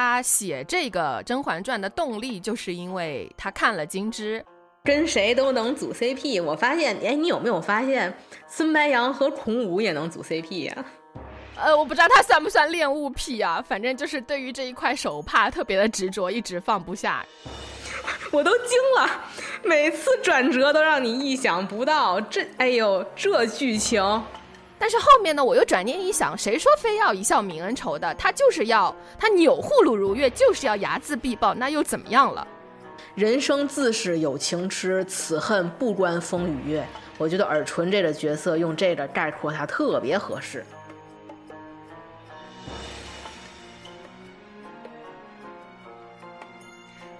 他写这个《甄嬛传》的动力，就是因为他看了《金枝》，跟谁都能组 CP。我发现，哎，你有没有发现孙白杨和孔武也能组 CP 呀？呃，我不知道他算不算恋物癖啊，反正就是对于这一块手帕特别的执着，一直放不下。我都惊了，每次转折都让你意想不到。这，哎呦，这剧情。但是后面呢，我又转念一想，谁说非要一笑泯恩仇的？他就是要他钮祜禄如月，就是要睚眦必报，那又怎么样了？人生自是有情痴，此恨不关风与月。我觉得尔淳这个角色用这个概括他特别合适。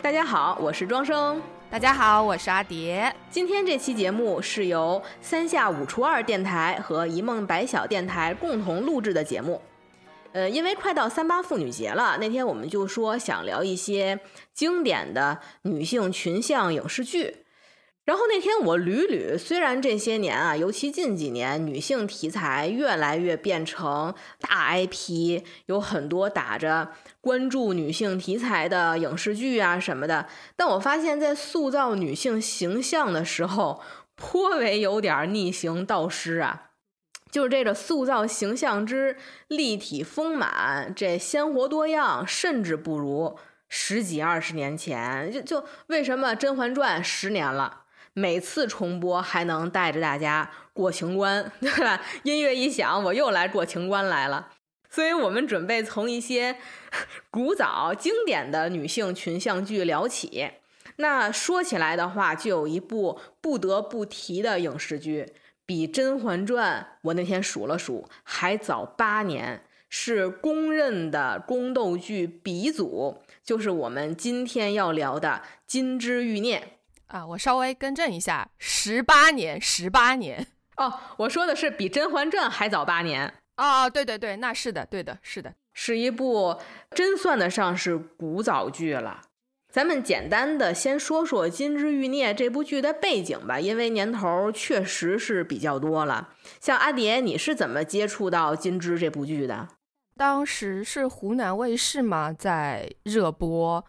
大家好，我是庄生。大家好，我是阿蝶。今天这期节目是由三下五除二电台和一梦白小电台共同录制的节目。呃，因为快到三八妇女节了，那天我们就说想聊一些经典的女性群像影视剧。然后那天我捋捋，虽然这些年啊，尤其近几年，女性题材越来越变成大 IP，有很多打着关注女性题材的影视剧啊什么的，但我发现，在塑造女性形象的时候，颇为有点逆行倒失啊。就是这个塑造形象之立体丰满，这鲜活多样，甚至不如十几二十年前。就就为什么《甄嬛传》十年了？每次重播还能带着大家过情关，对吧？音乐一响，我又来过情关来了。所以我们准备从一些 古早经典的女性群像剧聊起。那说起来的话，就有一部不得不提的影视剧，比《甄嬛传》我那天数了数还早八年，是公认的宫斗剧鼻祖，就是我们今天要聊的《金枝欲孽》。啊，我稍微更正一下，十八年，十八年 哦，我说的是比《甄嬛传》还早八年哦，对对对，那是的，对的，是的，是一部真算得上是古早剧了。咱们简单的先说说《金枝欲孽》这部剧的背景吧，因为年头确实是比较多了。像阿蝶，你是怎么接触到《金枝》这部剧的？当时是湖南卫视嘛，在热播。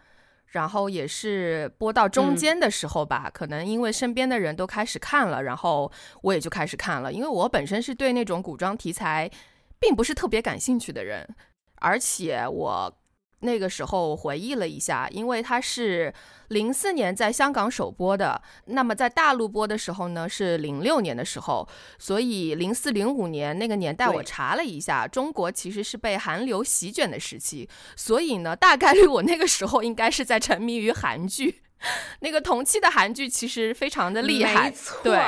然后也是播到中间的时候吧，可能因为身边的人都开始看了，然后我也就开始看了。因为我本身是对那种古装题材，并不是特别感兴趣的人，而且我。那个时候回忆了一下，因为它是零四年在香港首播的，那么在大陆播的时候呢是零六年的时候，所以零四零五年那个年代我查了一下，中国其实是被韩流席卷的时期，所以呢大概率我那个时候应该是在沉迷于韩剧，那个同期的韩剧其实非常的厉害，对。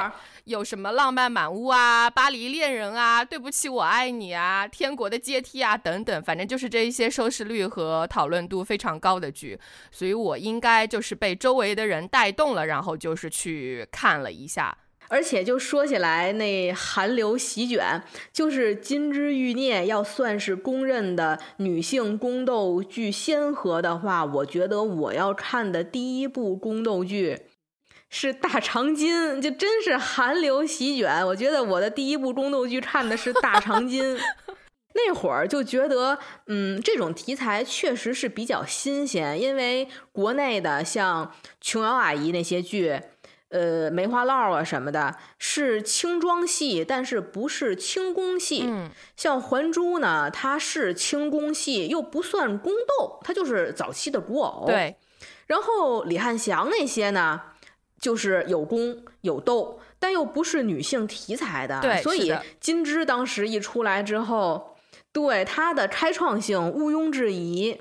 有什么浪漫满屋啊、巴黎恋人啊、对不起我爱你啊、天国的阶梯啊等等，反正就是这一些收视率和讨论度非常高的剧，所以我应该就是被周围的人带动了，然后就是去看了一下。而且就说起来，那韩流席卷，就是《金枝欲孽》要算是公认的女性宫斗剧先河的话，我觉得我要看的第一部宫斗剧。是大长今，就真是寒流席卷。我觉得我的第一部宫斗剧看的是大长今，那会儿就觉得，嗯，这种题材确实是比较新鲜。因为国内的像琼瑶阿姨那些剧，呃，梅花烙啊什么的，是轻装戏，但是不是轻功戏。嗯，像还珠呢，它是轻功戏，又不算宫斗，它就是早期的古偶。对，然后李汉祥那些呢？就是有攻有斗，但又不是女性题材的，对，所以金枝当时一出来之后，对它的开创性毋庸置疑。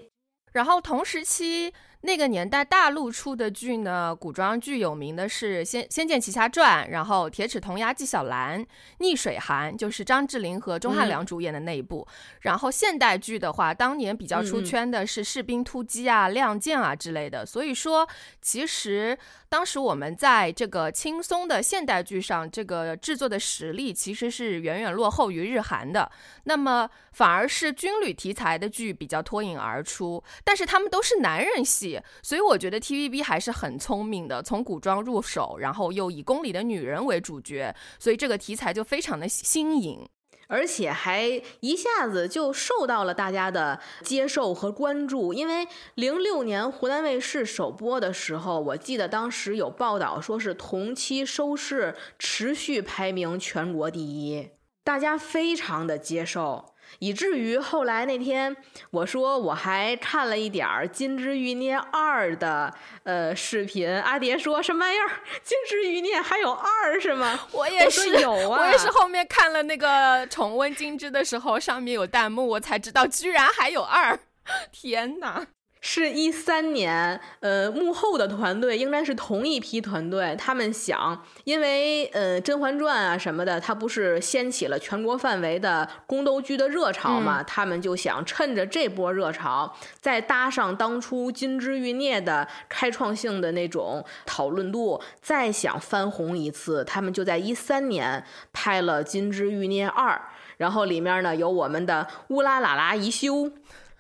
然后同时期。那个年代大陆出的剧呢，古装剧有名的是《仙仙剑奇侠传》，然后《铁齿铜牙纪晓岚》，《逆水寒》就是张智霖和钟汉良主演的那一部。然后现代剧的话，当年比较出圈的是《士兵突击》啊、《亮剑》啊之类的。所以说，其实当时我们在这个轻松的现代剧上，这个制作的实力其实是远远落后于日韩的。那么反而是军旅题材的剧比较脱颖而出，但是他们都是男人戏。所以我觉得 TVB 还是很聪明的，从古装入手，然后又以宫里的女人为主角，所以这个题材就非常的新颖。而且还一下子就受到了大家的接受和关注。因为零六年湖南卫视首播的时候，我记得当时有报道说是同期收视持续排名全国第一，大家非常的接受。以至于后来那天，我说我还看了一点儿《金枝欲孽二》的呃视频，阿蝶说什么玩意儿，《金枝欲孽》还有二是吗？我也是有啊，我也是后面看了那个重温《金枝》的时候，上面有弹幕，我才知道居然还有二，天哪！是一三年，呃，幕后的团队应该是同一批团队。他们想，因为呃，《甄嬛传》啊什么的，它不是掀起了全国范围的宫斗剧的热潮嘛？他们就想趁着这波热潮，再搭上当初《金枝欲孽》的开创性的那种讨论度，再想翻红一次。他们就在一三年拍了《金枝欲孽二》，然后里面呢有我们的乌拉喇啦宜修。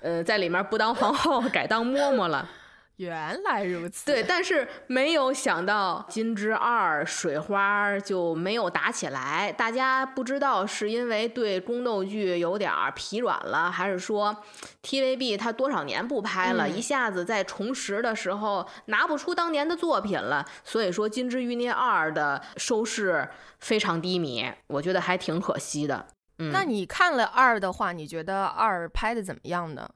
呃，在里面不当皇后，改当嬷嬷了。原来如此。对，但是没有想到《金枝二》水花就没有打起来。大家不知道是因为对宫斗剧有点疲软了，还是说 TVB 它多少年不拍了，一下子在重拾的时候拿不出当年的作品了。所以说，《金枝欲孽二》的收视非常低迷，我觉得还挺可惜的。那你看了二的话，你觉得二拍的怎么样呢？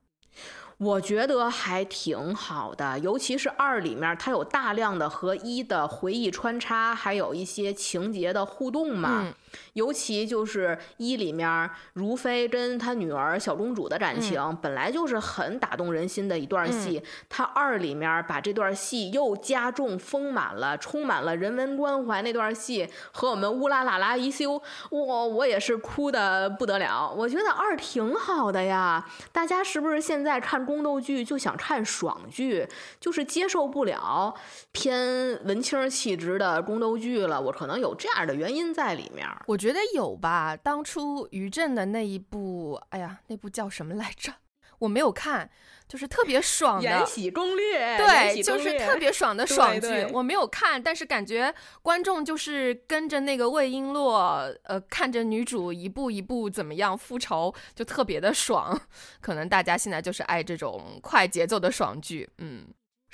我觉得还挺好的，尤其是二里面，它有大量的和一的回忆穿插，还有一些情节的互动嘛。尤其就是一里面如妃跟她女儿小公主的感情，本来就是很打动人心的一段戏。他二里面把这段戏又加重丰满了，充满了人文关怀。那段戏和我们乌拉拉拉一休，我，我也是哭的不得了。我觉得二挺好的呀，大家是不是现在看？宫斗剧就想看爽剧，就是接受不了偏文青气质的宫斗剧了。我可能有这样的原因在里面。我觉得有吧。当初于正的那一部，哎呀，那部叫什么来着？我没有看。就是特别爽的《延禧攻略》，对，就是特别爽的爽剧。我没有看，但是感觉观众就是跟着那个魏璎珞，呃，看着女主一步一步怎么样复仇，就特别的爽。可能大家现在就是爱这种快节奏的爽剧，嗯。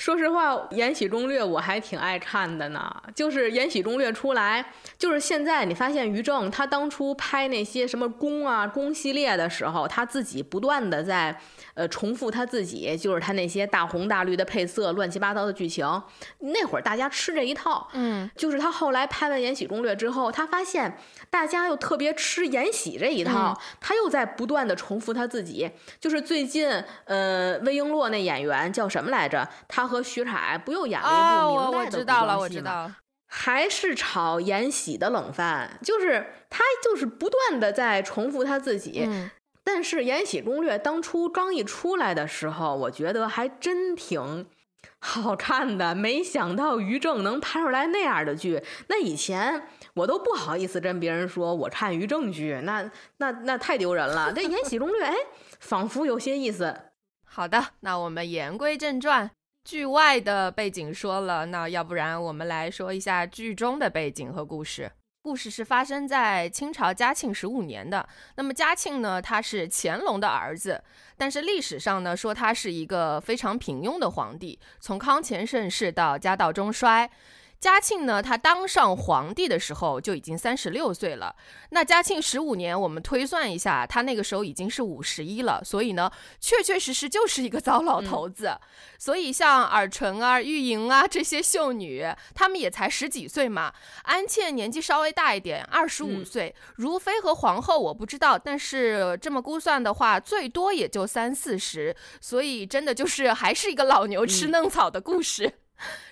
说实话，《延禧攻略》我还挺爱看的呢。就是《延禧攻略》出来，就是现在你发现于正他当初拍那些什么宫啊宫系列的时候，他自己不断的在呃重复他自己，就是他那些大红大绿的配色、乱七八糟的剧情。那会儿大家吃这一套，嗯，就是他后来拍完《延禧攻略》之后，他发现大家又特别吃延禧这一套，他又在不断的重复他自己。就是最近，呃，魏璎珞那演员叫什么来着？他。和徐凯不又演了一部明代的古装戏吗？还是炒延禧的冷饭，就是他就是不断的在重复他自己。但是《延禧攻略》当初刚一出来的时候，我觉得还真挺好看的。没想到于正能拍出来那样的剧，那以前我都不好意思跟别人说我看于正剧，那那那太丢人了。这《延禧攻略》哎，仿佛有些意思。好的，那我们言归正传。剧外的背景说了，那要不然我们来说一下剧中的背景和故事。故事是发生在清朝嘉庆十五年的。那么嘉庆呢，他是乾隆的儿子，但是历史上呢说他是一个非常平庸的皇帝，从康乾盛世到家道中衰。嘉庆呢，他当上皇帝的时候就已经三十六岁了。那嘉庆十五年，我们推算一下，他那个时候已经是五十一了。所以呢，确确实实就是一个糟老头子。所以像尔淳啊、玉莹啊这些秀女，她们也才十几岁嘛。安茜年纪稍微大一点，二十五岁。如妃和皇后我不知道，但是这么估算的话，最多也就三四十。所以真的就是还是一个老牛吃嫩草的故事。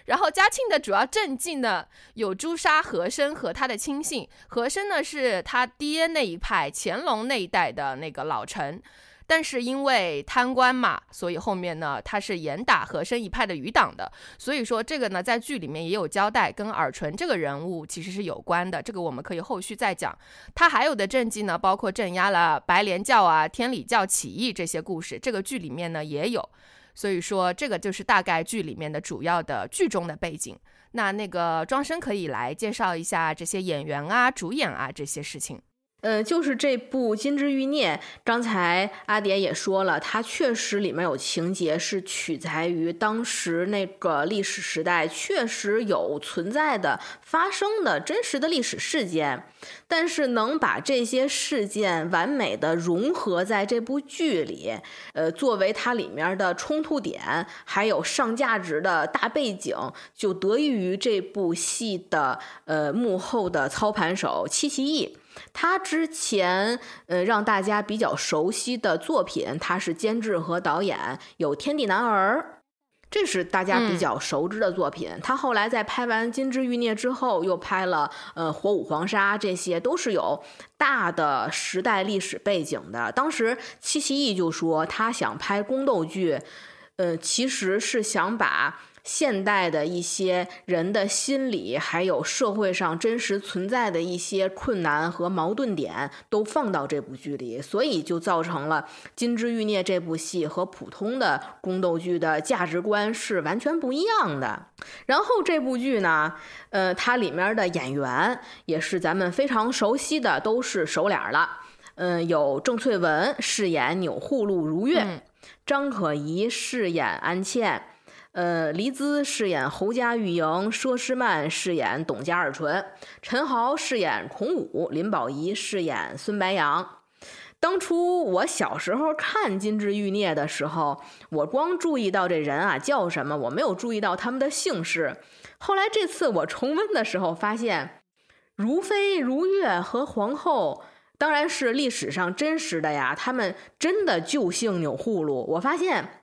然后嘉庆的主要政绩呢，有诛杀和珅和他的亲信。和珅呢是他爹那一派乾隆那一代的那个老臣，但是因为贪官嘛，所以后面呢他是严打和珅一派的余党的。所以说这个呢在剧里面也有交代，跟尔淳这个人物其实是有关的。这个我们可以后续再讲。他还有的政绩呢，包括镇压了白莲教啊、天理教起义这些故事，这个剧里面呢也有。所以说，这个就是大概剧里面的主要的剧中的背景。那那个庄生可以来介绍一下这些演员啊、主演啊这些事情。呃，就是这部《金枝欲孽》，刚才阿蝶也说了，它确实里面有情节是取材于当时那个历史时代确实有存在的、发生的真实的历史事件，但是能把这些事件完美的融合在这部剧里，呃，作为它里面的冲突点，还有上价值的大背景，就得益于这部戏的呃幕后的操盘手七七义。他之前呃让大家比较熟悉的作品，他是监制和导演，有《天地男儿》，这是大家比较熟知的作品。他后来在拍完《金枝欲孽》之后，又拍了呃《火舞黄沙》，这些都是有大的时代历史背景的。当时戚其义就说，他想拍宫斗剧，呃，其实是想把。现代的一些人的心理，还有社会上真实存在的一些困难和矛盾点，都放到这部剧里，所以就造成了《金枝欲孽》这部戏和普通的宫斗剧的价值观是完全不一样的。然后这部剧呢，呃，它里面的演员也是咱们非常熟悉的，都是熟脸了。嗯，有郑翠文饰演钮祜禄如月，张可颐饰演安茜。呃，黎姿饰演侯家玉莹，佘诗曼饰演董家尔淳，陈豪饰演孔武，林保怡饰演孙白杨。当初我小时候看《金枝欲孽》的时候，我光注意到这人啊叫什么，我没有注意到他们的姓氏。后来这次我重温的时候，发现如妃、如月和皇后，当然是历史上真实的呀，他们真的就姓钮祜禄。我发现。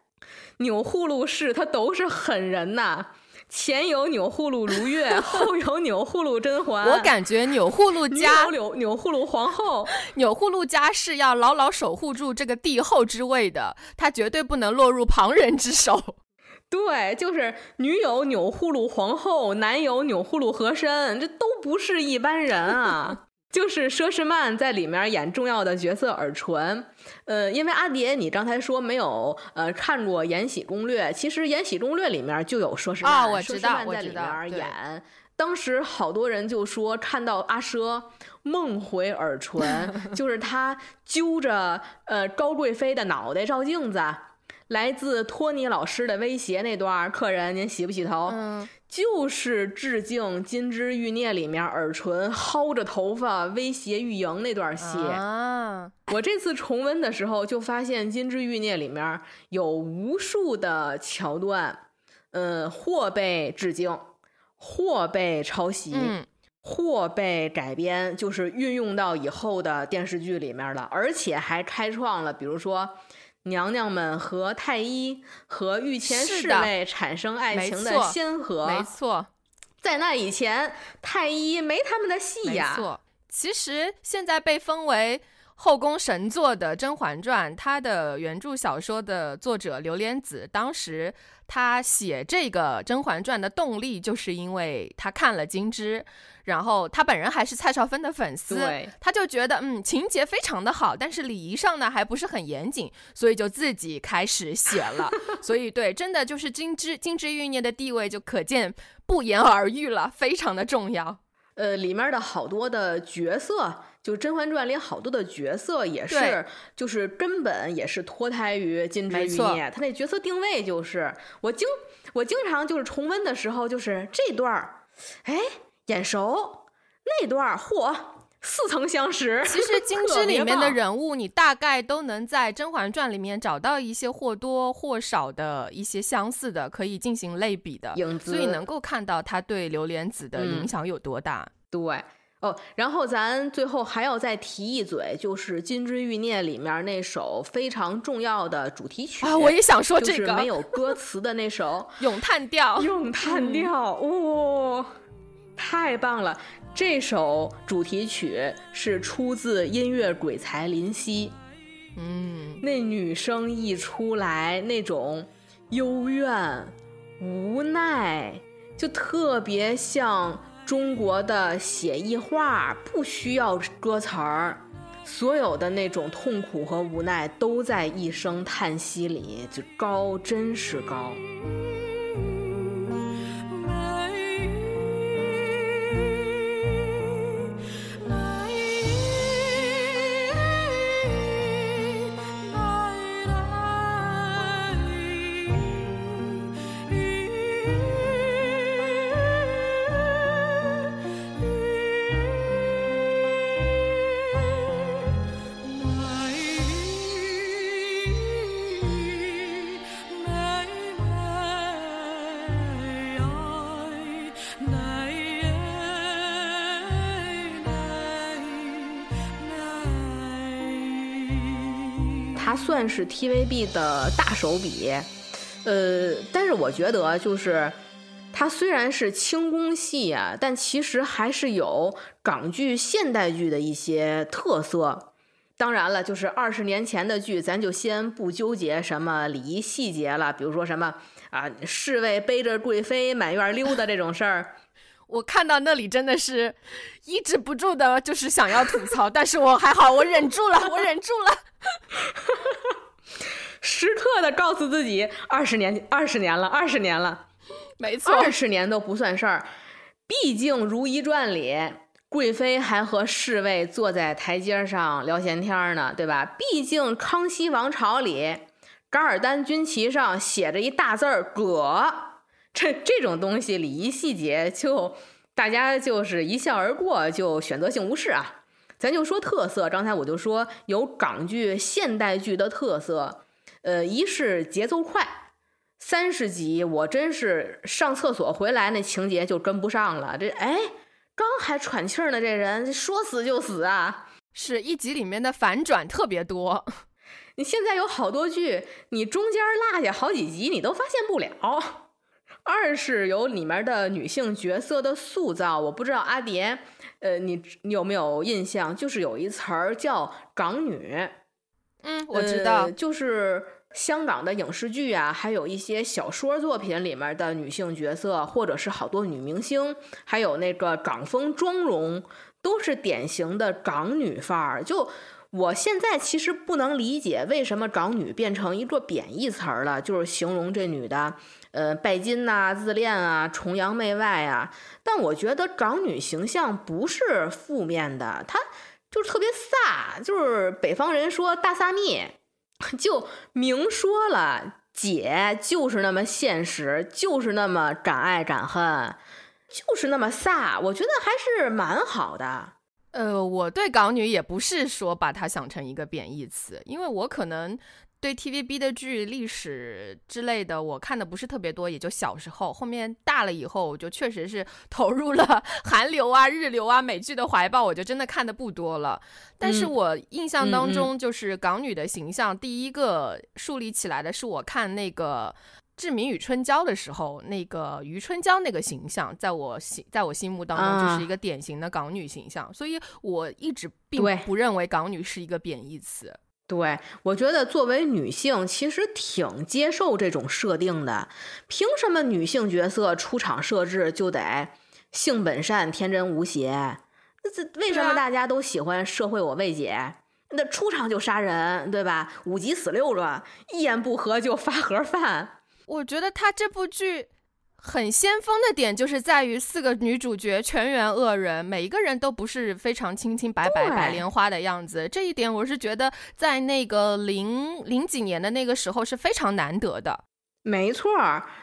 钮祜禄氏他都是狠人呐，前有钮祜禄如月，后有钮祜禄甄嬛。我感觉钮祜禄家钮钮祜禄皇后，钮祜禄家是要牢牢守护住这个帝后之位的，他绝对不能落入旁人之手。对，就是女友钮祜禄皇后，男友钮祜禄和珅，这都不是一般人啊。就是佘诗曼在里面演重要的角色尔淳，呃，因为阿蝶，你刚才说没有呃看过《延禧攻略》，其实《延禧攻略》里面就有佘诗曼，佘诗曼在里面演。当时好多人就说看到阿佘梦回尔淳，就是他揪着呃高贵妃的脑袋照镜子。来自托尼老师的威胁那段，客人您洗不洗头？嗯，就是致敬《金枝欲孽》里面尔淳薅着头发威胁玉莹那段戏。啊，我这次重温的时候就发现《金枝欲孽》里面有无数的桥段，嗯，或被致敬，或被抄袭，或被改编，就是运用到以后的电视剧里面了，而且还开创了，比如说。娘娘们和太医和御前侍卫产生爱情的先河，没错，在那以前，太医没他们的戏呀。没错，其实现在被封为后宫神作的《甄嬛传》，它的原著小说的作者刘莲子，当时他写这个《甄嬛传》的动力，就是因为他看了《金枝》。然后他本人还是蔡少芬的粉丝，他就觉得嗯情节非常的好，但是礼仪上呢还不是很严谨，所以就自己开始写了。所以对，真的就是金枝金枝玉孽的地位就可见不言而喻了，非常的重要。呃，里面的好多的角色，就《甄嬛传》里好多的角色也是，就是根本也是脱胎于金枝玉孽。他那角色定位就是我经我经常就是重温的时候就是这段儿，哎。眼熟那段嚯，似曾相识。其实金枝 里面的人物，你大概都能在《甄嬛传》里面找到一些或多或少的一些相似的，可以进行类比的影子，所以能够看到他对刘莲子的影响有多大。对哦，然后咱最后还要再提一嘴，就是《金枝欲孽》里面那首非常重要的主题曲啊，我也想说这个没有歌词的那首 《咏叹调》。咏叹调，哇！太棒了！这首主题曲是出自音乐鬼才林夕，嗯，那女生一出来，那种幽怨、无奈，就特别像中国的写意画，不需要歌词儿，所有的那种痛苦和无奈都在一声叹息里，就高，真是高。是 TVB 的大手笔。呃，但是我觉得就是它虽然是轻功戏啊，但其实还是有港剧现代剧的一些特色。当然了，就是二十年前的剧，咱就先不纠结什么礼仪细节了，比如说什么啊，侍卫背着贵妃满院溜达这种事儿。我看到那里真的是抑制不住的，就是想要吐槽，但是我还好，我忍住了，我忍住了，时刻的告诉自己，二十年，二十年了，二十年了，没错，二十年都不算事儿，毕竟《如懿传》里。贵妃还和侍卫坐在台阶上聊闲天呢，对吧？毕竟康熙王朝里，噶尔丹军旗上写着一大字儿“葛”，这这种东西礼仪细节就大家就是一笑而过，就选择性无视啊。咱就说特色，刚才我就说有港剧现代剧的特色，呃，一是节奏快，三十集我真是上厕所回来那情节就跟不上了，这哎。刚还喘气儿呢，这人说死就死啊！是一集里面的反转特别多。你现在有好多剧，你中间落下好几集，你都发现不了。二是有里面的女性角色的塑造，我不知道阿蝶，呃，你你有没有印象？就是有一词儿叫“港女”。嗯，我知道，就是。香港的影视剧啊，还有一些小说作品里面的女性角色，或者是好多女明星，还有那个港风妆容，都是典型的港女范儿。就我现在其实不能理解为什么港女变成一个贬义词儿了，就是形容这女的，呃，拜金呐、自恋啊、崇洋媚外啊。但我觉得港女形象不是负面的，她就是特别飒，就是北方人说大飒蜜。就明说了，姐就是那么现实，就是那么敢爱敢恨，就是那么飒。我觉得还是蛮好的。呃，我对港女也不是说把它想成一个贬义词，因为我可能。对 TVB 的剧历史之类的，我看的不是特别多，也就小时候。后面大了以后，我就确实是 投入了韩流啊、日流啊、美剧的怀抱，我就真的看的不多了。但是我印象当中，就是港女的形象第一个树立起来的是我看那个《志明与春娇》的时候，那个余春娇那个形象，在我心在我心目当中就是一个典型的港女形象，所以我一直并不认为港女是一个贬义词。对，我觉得作为女性，其实挺接受这种设定的。凭什么女性角色出场设置就得性本善、天真无邪？那这为什么大家都喜欢社会我未解？那出场就杀人，对吧？五级死六个，一言不合就发盒饭。我觉得他这部剧。很先锋的点就是在于四个女主角全员恶人，每一个人都不是非常清清白白白莲花的样子。这一点我是觉得在那个零零几年的那个时候是非常难得的。没错，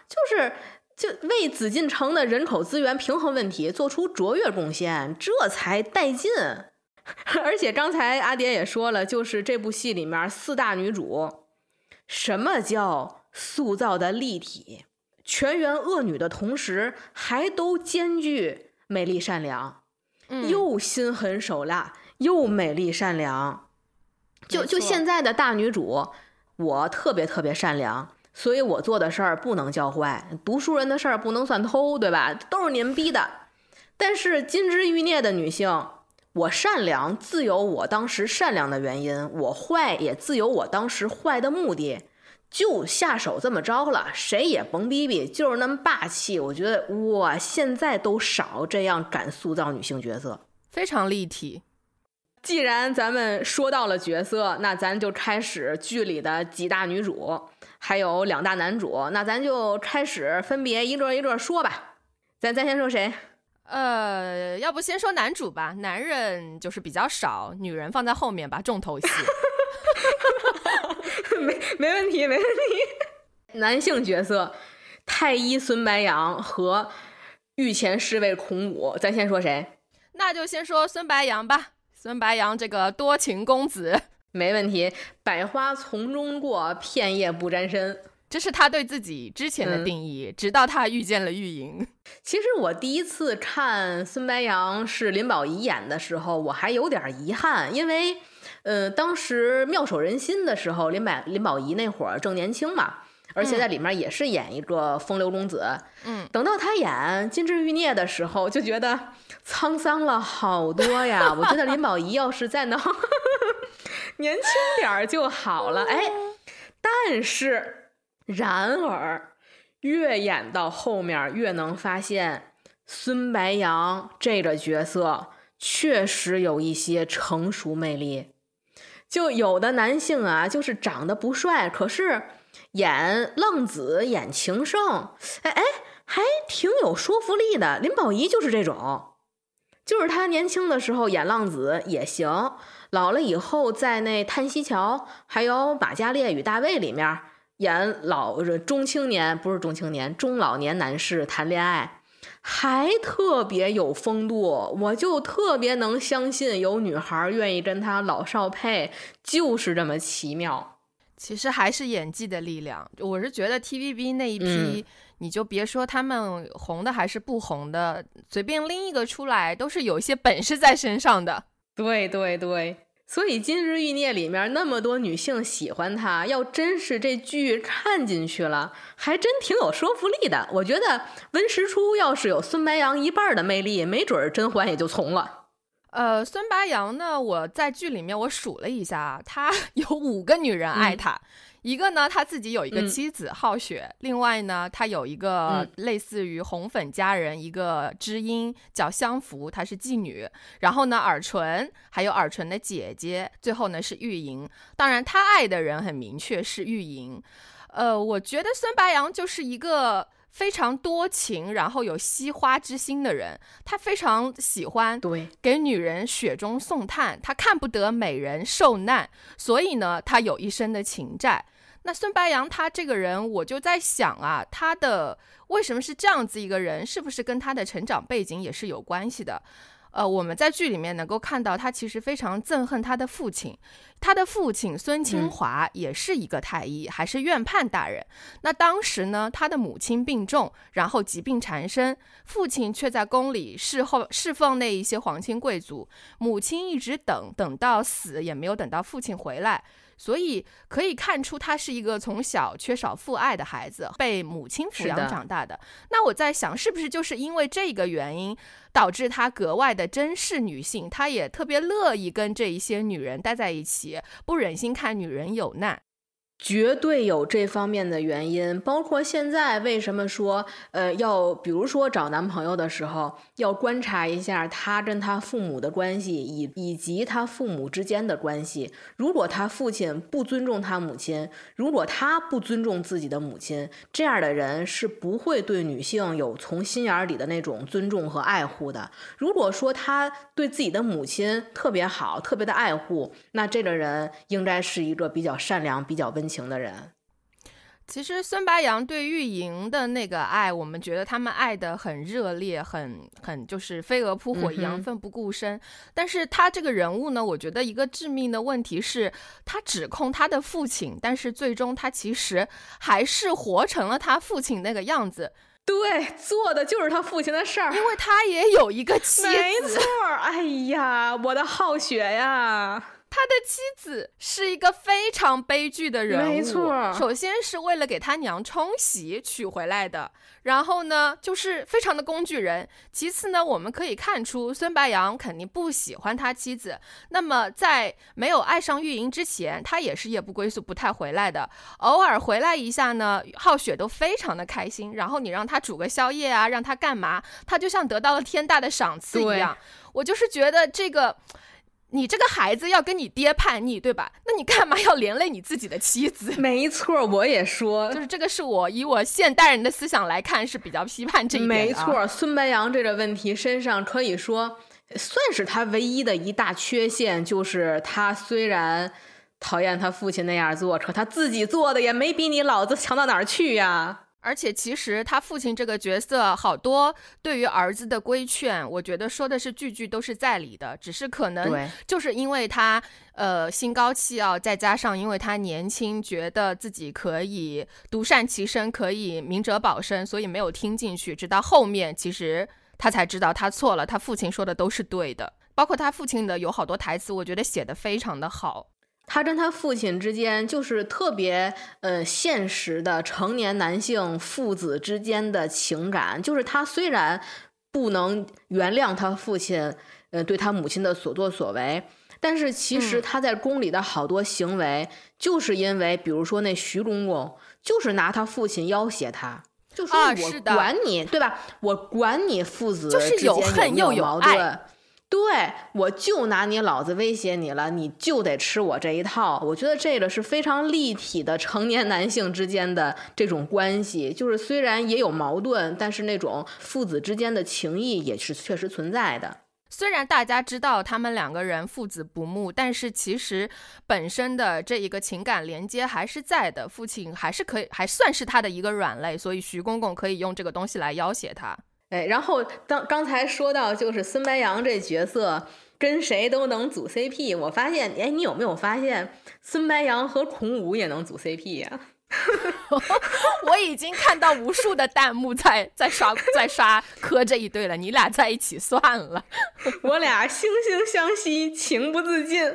就是就为紫禁城的人口资源平衡问题做出卓越贡献，这才带劲。而且刚才阿蝶也说了，就是这部戏里面四大女主，什么叫塑造的立体？全员恶女的同时，还都兼具美丽善良，又心狠手辣，又美丽善良。就就现在的大女主，我特别特别善良，所以我做的事儿不能叫坏，读书人的事儿不能算偷，对吧？都是你们逼的。但是金枝玉孽的女性，我善良自有我当时善良的原因，我坏也自有我当时坏的目的。就下手这么着了，谁也甭逼逼，就是那么霸气。我觉得哇，现在都少这样敢塑造女性角色，非常立体。既然咱们说到了角色，那咱就开始剧里的几大女主，还有两大男主，那咱就开始分别一个一个说吧。咱咱先说谁？呃，要不先说男主吧，男人就是比较少，女人放在后面吧，重头戏。没没问题，没问题。男性角色，太医孙白杨和御前侍卫孔武，咱先说谁？那就先说孙白杨吧。孙白杨这个多情公子，没问题。百花丛中过，片叶不沾身，这是他对自己之前的定义。直到他遇见了玉莹。其实我第一次看孙白杨是林保怡演的时候，我还有点遗憾，因为。呃，当时妙手仁心的时候，林百林保怡那会儿正年轻嘛，而且在里面也是演一个风流公子。嗯，等到他演《金枝欲孽》的时候，就觉得沧桑了好多呀。我觉得林保怡要是再能年轻点儿就好了。哎，但是，然而，越演到后面，越能发现孙白杨这个角色确实有一些成熟魅力。就有的男性啊，就是长得不帅，可是演浪子、演情圣，哎哎，还挺有说服力的。林保怡就是这种，就是他年轻的时候演浪子也行，老了以后在那《叹息桥》还有《马加列与大卫》里面演老中青年，不是中青年，中老年男士谈恋爱。还特别有风度，我就特别能相信有女孩愿意跟他老少配，就是这么奇妙。其实还是演技的力量。我是觉得 TVB 那一批，你就别说他们红的还是不红的，随便拎一个出来，都是有一些本事在身上的。对对对。所以《金枝欲孽》里面那么多女性喜欢他，要真是这剧看进去了，还真挺有说服力的。我觉得温实初要是有孙白杨一半的魅力，没准甄嬛也就从了。呃，孙白杨呢，我在剧里面我数了一下，他 有五个女人爱他。一个呢，他自己有一个妻子浩雪，另外呢，他有一个类似于红粉佳人，一个知音叫香福，她是妓女。然后呢，尔淳还有尔淳的姐姐，最后呢是玉莹。当然，他爱的人很明确是玉莹。呃，我觉得孙白杨就是一个非常多情，然后有惜花之心的人。他非常喜欢对给女人雪中送炭，他看不得美人受难，所以呢，他有一身的情债。那孙白杨他这个人，我就在想啊，他的为什么是这样子一个人，是不是跟他的成长背景也是有关系的？呃，我们在剧里面能够看到，他其实非常憎恨他的父亲，他的父亲孙清华也是一个太医，还是院判大人。那当时呢，他的母亲病重，然后疾病缠身，父亲却在宫里侍候侍奉那一些皇亲贵族，母亲一直等等到死也没有等到父亲回来。所以可以看出，他是一个从小缺少父爱的孩子，被母亲抚养长大的。那我在想，是不是就是因为这个原因，导致他格外的珍视女性，他也特别乐意跟这一些女人待在一起，不忍心看女人有难。绝对有这方面的原因，包括现在为什么说，呃，要比如说找男朋友的时候，要观察一下他跟他父母的关系，以以及他父母之间的关系。如果他父亲不尊重他母亲，如果他不尊重自己的母亲，这样的人是不会对女性有从心眼儿里的那种尊重和爱护的。如果说他对自己的母亲特别好，特别的爱护，那这个人应该是一个比较善良、比较温情。情的人，其实孙白杨对玉莹的那个爱，我们觉得他们爱的很热烈，很很就是飞蛾扑火一样，奋不顾身。但是他这个人物呢，我觉得一个致命的问题是，他指控他的父亲，但是最终他其实还是活成了他父亲那个样子。对，做的就是他父亲的事儿，因为他也有一个妻子。没错，哎呀，我的好学呀。他的妻子是一个非常悲剧的人物，没错。首先是为了给他娘冲洗娶回来的，然后呢，就是非常的工具人。其次呢，我们可以看出孙白杨肯定不喜欢他妻子。那么在没有爱上玉莹之前，他也是夜不归宿，不太回来的。偶尔回来一下呢，浩雪都非常的开心。然后你让他煮个宵夜啊，让他干嘛，他就像得到了天大的赏赐一样。我就是觉得这个。你这个孩子要跟你爹叛逆，对吧？那你干嘛要连累你自己的妻子？没错，我也说，就是这个是我以我现代人的思想来看是比较批判这一点没错，孙白杨这个问题身上可以说算是他唯一的一大缺陷，就是他虽然讨厌他父亲那样做，可他自己做的也没比你老子强到哪儿去呀。而且其实他父亲这个角色，好多对于儿子的规劝，我觉得说的是句句都是在理的，只是可能就是因为他呃心高气傲，再加上因为他年轻，觉得自己可以独善其身，可以明哲保身，所以没有听进去。直到后面，其实他才知道他错了，他父亲说的都是对的。包括他父亲的有好多台词，我觉得写的非常的好。他跟他父亲之间就是特别呃现实的成年男性父子之间的情感，就是他虽然不能原谅他父亲呃对他母亲的所作所为，但是其实他在宫里的好多行为，就是因为比如说那徐公公就是拿他父亲要挟他，就说我管你对吧？我管你父子之间有恨又有矛盾。对，我就拿你老子威胁你了，你就得吃我这一套。我觉得这个是非常立体的成年男性之间的这种关系，就是虽然也有矛盾，但是那种父子之间的情谊也是确实存在的。虽然大家知道他们两个人父子不睦，但是其实本身的这一个情感连接还是在的。父亲还是可以，还算是他的一个软肋，所以徐公公可以用这个东西来要挟他。哎，然后刚刚才说到就是孙白杨这角色跟谁都能组 CP，我发现，哎，你有没有发现孙白杨和孔武也能组 CP 呀？我已经看到无数的弹幕在在刷在刷磕这一对了，你俩在一起算了，我俩惺惺相惜，情不自禁。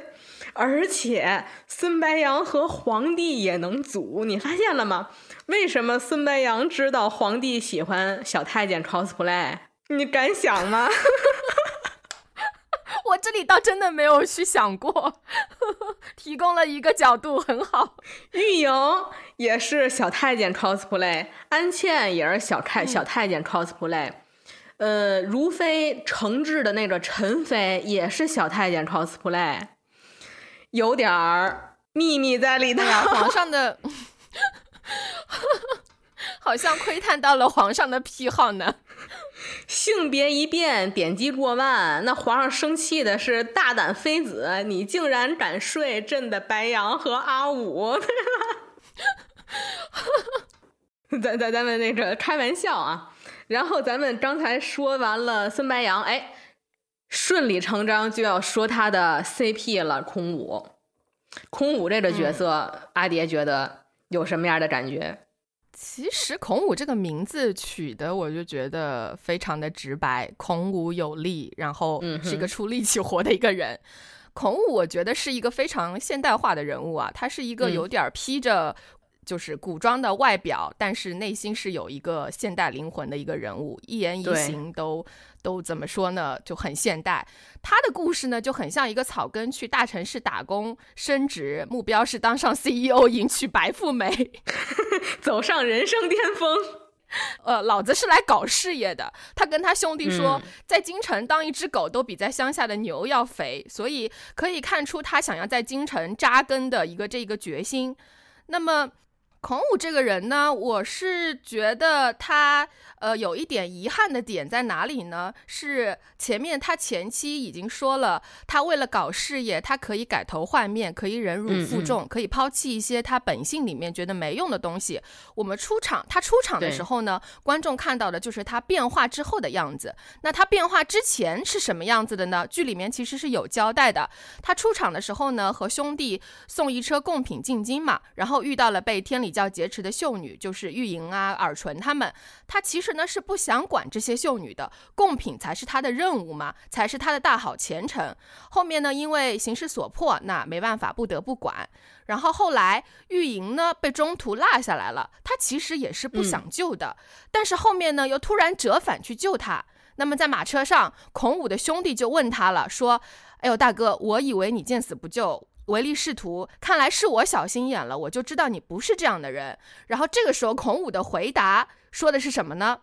而且孙白杨和皇帝也能组，你发现了吗？为什么孙白杨知道皇帝喜欢小太监 cosplay？你敢想吗？我这里倒真的没有去想过，提供了一个角度，很好。玉莹也是小太监 cosplay，安茜也是小太小太监 cosplay，呃，如妃承制的那个陈妃也是小太监 cosplay，有点儿秘密在里头。皇上的。好像窥探到了皇上的癖好呢。性别一变，点击过万，那皇上生气的是大胆妃子，你竟然敢睡朕的白羊和阿武。咱咱咱们那个开玩笑啊。然后咱们刚才说完了孙白杨，哎，顺理成章就要说他的 CP 了，空武。孔武这个角色，阿蝶觉得。有什么样的感觉？其实孔武这个名字取的，我就觉得非常的直白，孔武有力，然后是一个出力气活的一个人。孔武，我觉得是一个非常现代化的人物啊，他是一个有点披着。就是古装的外表，但是内心是有一个现代灵魂的一个人物，一言一行都都怎么说呢？就很现代。他的故事呢，就很像一个草根去大城市打工升职，目标是当上 CEO，迎娶白富美，走上人生巅峰。呃，老子是来搞事业的。他跟他兄弟说，在京城当一只狗都比在乡下的牛要肥，所以可以看出他想要在京城扎根的一个这个决心。那么。孔武这个人呢，我是觉得他呃有一点遗憾的点在哪里呢？是前面他前期已经说了，他为了搞事业，他可以改头换面，可以忍辱负重，可以抛弃一些他本性里面觉得没用的东西。我们出场，他出场的时候呢，观众看到的就是他变化之后的样子。那他变化之前是什么样子的呢？剧里面其实是有交代的。他出场的时候呢，和兄弟送一车贡品进京嘛，然后遇到了被天理。教劫持的秀女就是玉莹啊、耳纯他们，他其实呢是不想管这些秀女的，贡品才是他的任务嘛，才是他的大好前程。后面呢，因为形势所迫，那没办法，不得不管。然后后来玉莹呢被中途落下来了，他其实也是不想救的，但是后面呢又突然折返去救他。那么在马车上，孔武的兄弟就问他了，说：“哎呦大哥，我以为你见死不救。”唯利是图，看来是我小心眼了，我就知道你不是这样的人。然后这个时候，孔武的回答说的是什么呢？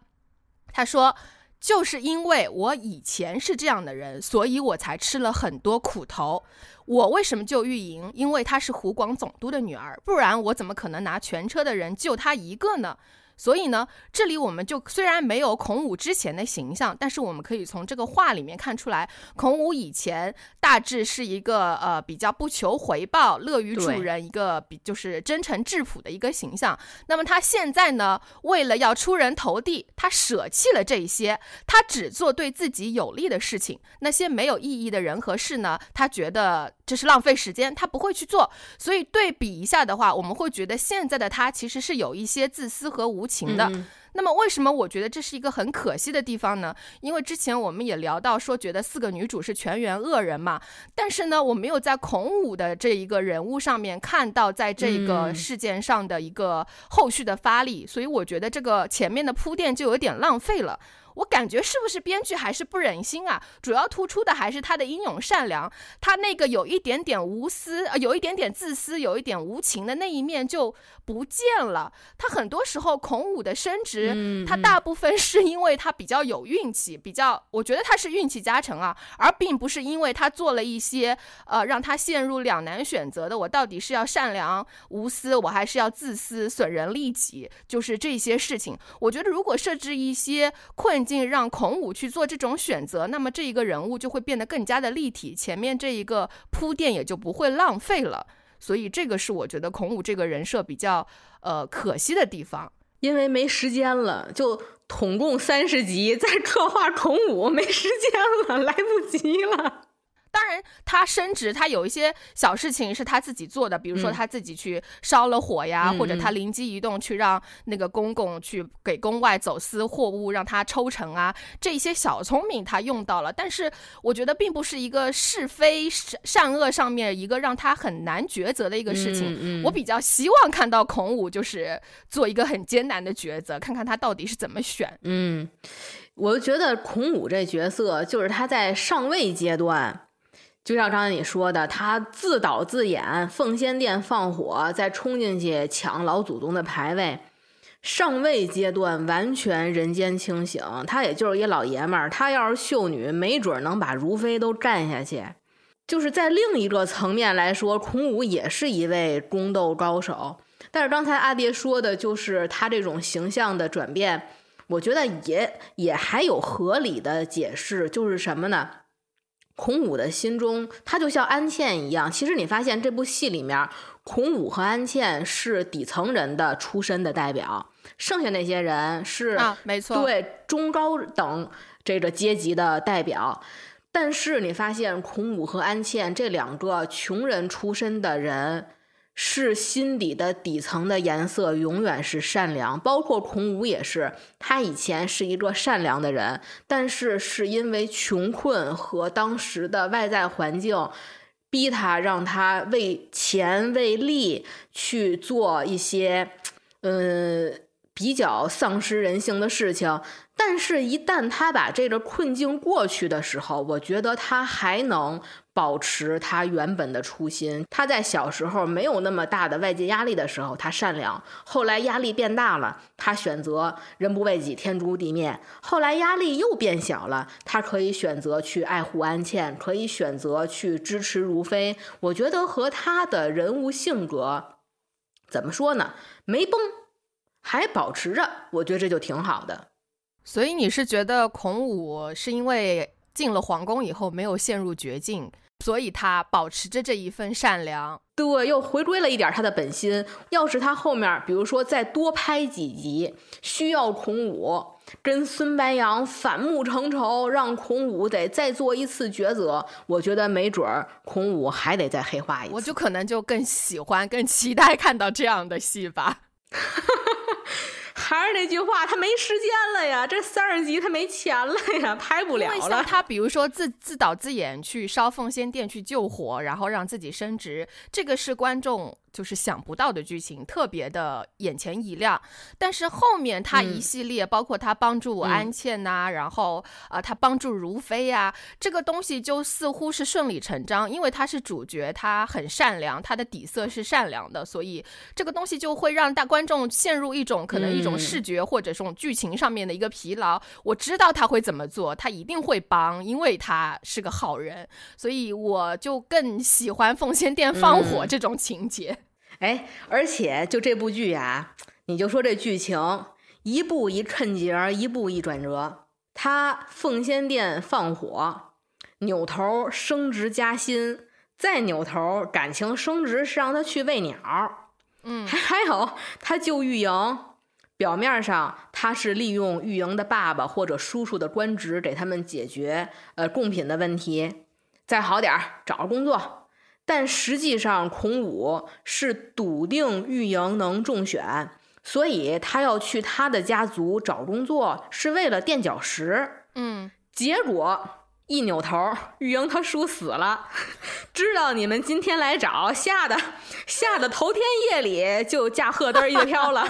他说：“就是因为我以前是这样的人，所以我才吃了很多苦头。我为什么救玉莹？因为她是湖广总督的女儿，不然我怎么可能拿全车的人救她一个呢？”所以呢，这里我们就虽然没有孔武之前的形象，但是我们可以从这个画里面看出来，孔武以前大致是一个呃比较不求回报、乐于助人、一个比就是真诚质朴的一个形象。那么他现在呢，为了要出人头地，他舍弃了这一些，他只做对自己有利的事情，那些没有意义的人和事呢，他觉得这是浪费时间，他不会去做。所以对比一下的话，我们会觉得现在的他其实是有一些自私和无。情的，那么为什么我觉得这是一个很可惜的地方呢？因为之前我们也聊到说，觉得四个女主是全员恶人嘛，但是呢，我没有在孔武的这一个人物上面看到在这个事件上的一个后续的发力，所以我觉得这个前面的铺垫就有点浪费了。我感觉是不是编剧还是不忍心啊？主要突出的还是他的英勇善良，他那个有一点点无私，呃，有一点点自私，有一点无情的那一面就不见了。他很多时候孔武的升职，他大部分是因为他比较有运气，比较，我觉得他是运气加成啊，而并不是因为他做了一些呃让他陷入两难选择的，我到底是要善良无私，我还是要自私损人利己，就是这些事情。我觉得如果设置一些困。竟让孔武去做这种选择，那么这一个人物就会变得更加的立体，前面这一个铺垫也就不会浪费了。所以这个是我觉得孔武这个人设比较呃可惜的地方，因为没时间了，就统共三十集在刻画孔武，没时间了，来不及了。当然，他升职，他有一些小事情是他自己做的，比如说他自己去烧了火呀，或者他灵机一动去让那个公公去给宫外走私货物，让他抽成啊，这些小聪明他用到了。但是我觉得并不是一个是非善善恶上面一个让他很难抉择的一个事情。我比较希望看到孔武就是做一个很艰难的抉择，看看他到底是怎么选。嗯，我觉得孔武这角色就是他在上位阶段。就像刚才你说的，他自导自演奉仙殿放火，再冲进去抢老祖宗的牌位，上位阶段完全人间清醒。他也就是一老爷们儿，他要是秀女，没准能把如妃都干下去。就是在另一个层面来说，孔武也是一位宫斗高手。但是刚才阿蝶说的，就是他这种形象的转变，我觉得也也还有合理的解释，就是什么呢？孔武的心中，他就像安茜一样。其实你发现这部戏里面，孔武和安茜是底层人的出身的代表，剩下那些人是啊，没错，对中高等这个阶级的代表。但是你发现，孔武和安茜这两个穷人出身的人。是心底的底层的颜色永远是善良，包括孔武也是。他以前是一个善良的人，但是是因为穷困和当时的外在环境，逼他让他为钱为利去做一些，呃，比较丧失人性的事情。但是，一旦他把这个困境过去的时候，我觉得他还能保持他原本的初心。他在小时候没有那么大的外界压力的时候，他善良；后来压力变大了，他选择人不为己，天诛地灭；后来压力又变小了，他可以选择去爱护安茜，可以选择去支持如妃。我觉得和他的人物性格怎么说呢？没崩，还保持着，我觉得这就挺好的。所以你是觉得孔武是因为进了皇宫以后没有陷入绝境，所以他保持着这一份善良，对，又回归了一点他的本心。要是他后面，比如说再多拍几集，需要孔武跟孙白杨反目成仇，让孔武得再做一次抉择，我觉得没准儿孔武还得再黑化一次。我就可能就更喜欢、更期待看到这样的戏吧。还是那句话，他没时间了呀，这三十集他没钱了呀，拍不了了。他比如说自自导自演去烧奉仙殿去救火，然后让自己升职，这个是观众。就是想不到的剧情，特别的眼前一亮。但是后面他一系列，包括他帮助安茜呐，然后啊，他帮助如飞呀，这个东西就似乎是顺理成章，因为他是主角，他很善良，他的底色是善良的，所以这个东西就会让大观众陷入一种可能一种视觉或者这种剧情上面的一个疲劳。我知道他会怎么做，他一定会帮，因为他是个好人，所以我就更喜欢奉仙殿放火这种情节。哎，而且就这部剧啊，你就说这剧情，一步一趁节，一步一转折。他奉仙殿放火，扭头升职加薪，再扭头感情升职是让他去喂鸟。嗯，还还有他救玉莹，表面上他是利用玉莹的爸爸或者叔叔的官职给他们解决呃贡品的问题，再好点儿找个工作。但实际上，孔武是笃定玉莹能中选，所以他要去他的家族找工作，是为了垫脚石。嗯，结果一扭头，玉莹她叔死了，知道你们今天来找，吓得吓得头天夜里就驾鹤灯一飘了，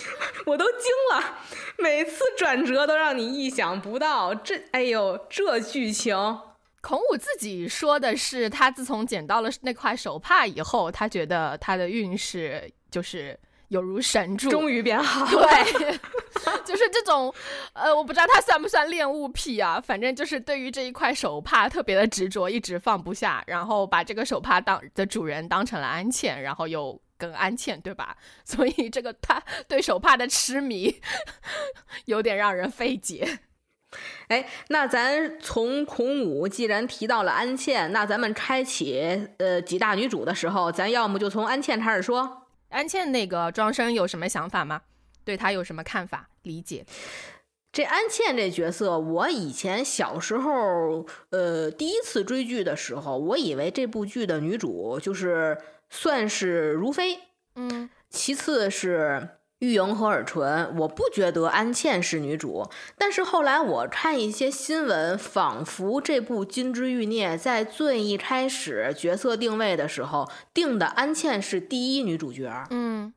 我都惊了。每次转折都让你意想不到，这哎呦，这剧情。孔武自己说的是，他自从捡到了那块手帕以后，他觉得他的运势就是有如神助，终于变好。对，就是这种，呃，我不知道他算不算恋物癖啊，反正就是对于这一块手帕特别的执着，一直放不下，然后把这个手帕当的主人当成了安茜，然后又。跟安茜对吧？所以这个他对手帕的痴迷 有点让人费解。哎，那咱从孔武既然提到了安茜，那咱们开启呃几大女主的时候，咱要么就从安茜开始说。安茜那个庄生有什么想法吗？对她有什么看法、理解？这安茜这角色，我以前小时候呃第一次追剧的时候，我以为这部剧的女主就是。算是如妃，嗯，其次是玉莹和尔淳，我不觉得安茜是女主，但是后来我看一些新闻，仿佛这部《金枝欲孽》在最一开始角色定位的时候定的安茜是第一女主角，嗯，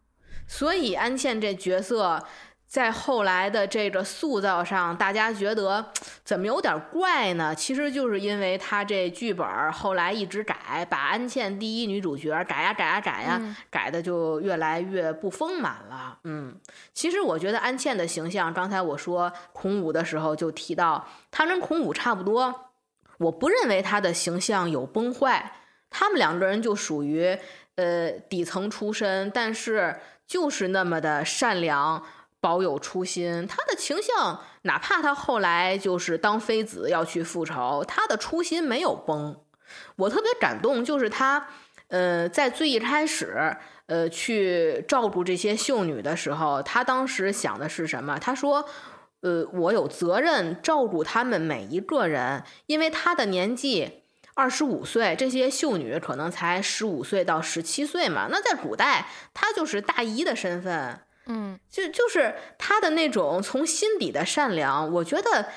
所以安茜这角色。在后来的这个塑造上，大家觉得怎么有点怪呢？其实就是因为他这剧本后来一直改，把安茜第一女主角改呀改呀改呀，改的就越来越不丰满了。嗯，其实我觉得安茜的形象，刚才我说孔武的时候就提到，她跟孔武差不多。我不认为她的形象有崩坏，他们两个人就属于呃底层出身，但是就是那么的善良。保有初心，他的形象，哪怕他后来就是当妃子要去复仇，他的初心没有崩。我特别感动，就是他，呃，在最一开始，呃，去照顾这些秀女的时候，他当时想的是什么？他说，呃，我有责任照顾他们每一个人，因为他的年纪二十五岁，这些秀女可能才十五岁到十七岁嘛。那在古代，他就是大姨的身份。嗯，就就是他的那种从心底的善良，我觉得，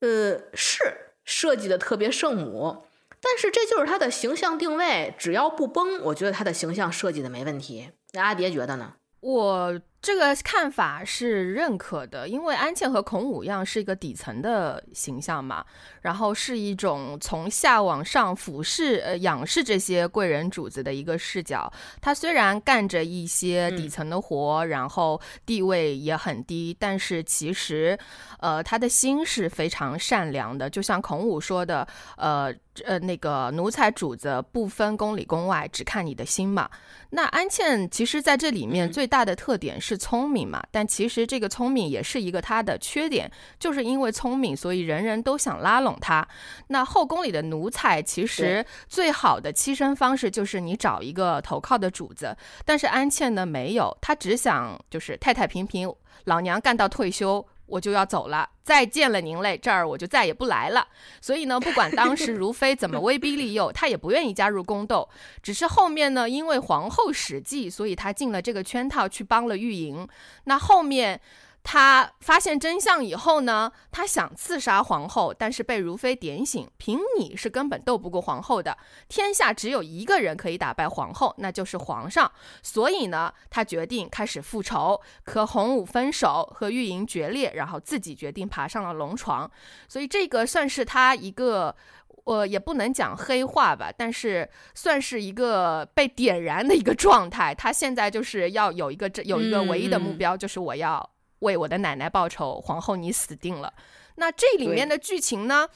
呃，是设计的特别圣母，但是这就是他的形象定位，只要不崩，我觉得他的形象设计的没问题。那阿蝶觉得呢？我。这个看法是认可的，因为安茜和孔武一样是一个底层的形象嘛，然后是一种从下往上俯视、呃仰视这些贵人主子的一个视角。他虽然干着一些底层的活，然后地位也很低，但是其实，呃，他的心是非常善良的。就像孔武说的，呃呃，那个奴才主子不分宫里宫外，只看你的心嘛。那安茜其实在这里面最大的特点是。是聪明嘛？但其实这个聪明也是一个他的缺点，就是因为聪明，所以人人都想拉拢他。那后宫里的奴才，其实最好的栖身方式就是你找一个投靠的主子。但是安茜呢，没有，她只想就是太太平平，老娘干到退休。我就要走了，再见了您嘞，这儿我就再也不来了。所以呢，不管当时 如妃怎么威逼利诱，她也不愿意加入宫斗。只是后面呢，因为皇后使计，所以她进了这个圈套，去帮了玉莹。那后面。他发现真相以后呢，他想刺杀皇后，但是被如妃点醒，凭你是根本斗不过皇后的。天下只有一个人可以打败皇后，那就是皇上。所以呢，他决定开始复仇，和洪武分手，和玉莹决裂，然后自己决定爬上了龙床。所以这个算是他一个，呃，也不能讲黑化吧，但是算是一个被点燃的一个状态。他现在就是要有一个这有一个唯一的目标，就是我要。为我的奶奶报仇，皇后你死定了。那这里面的剧情呢？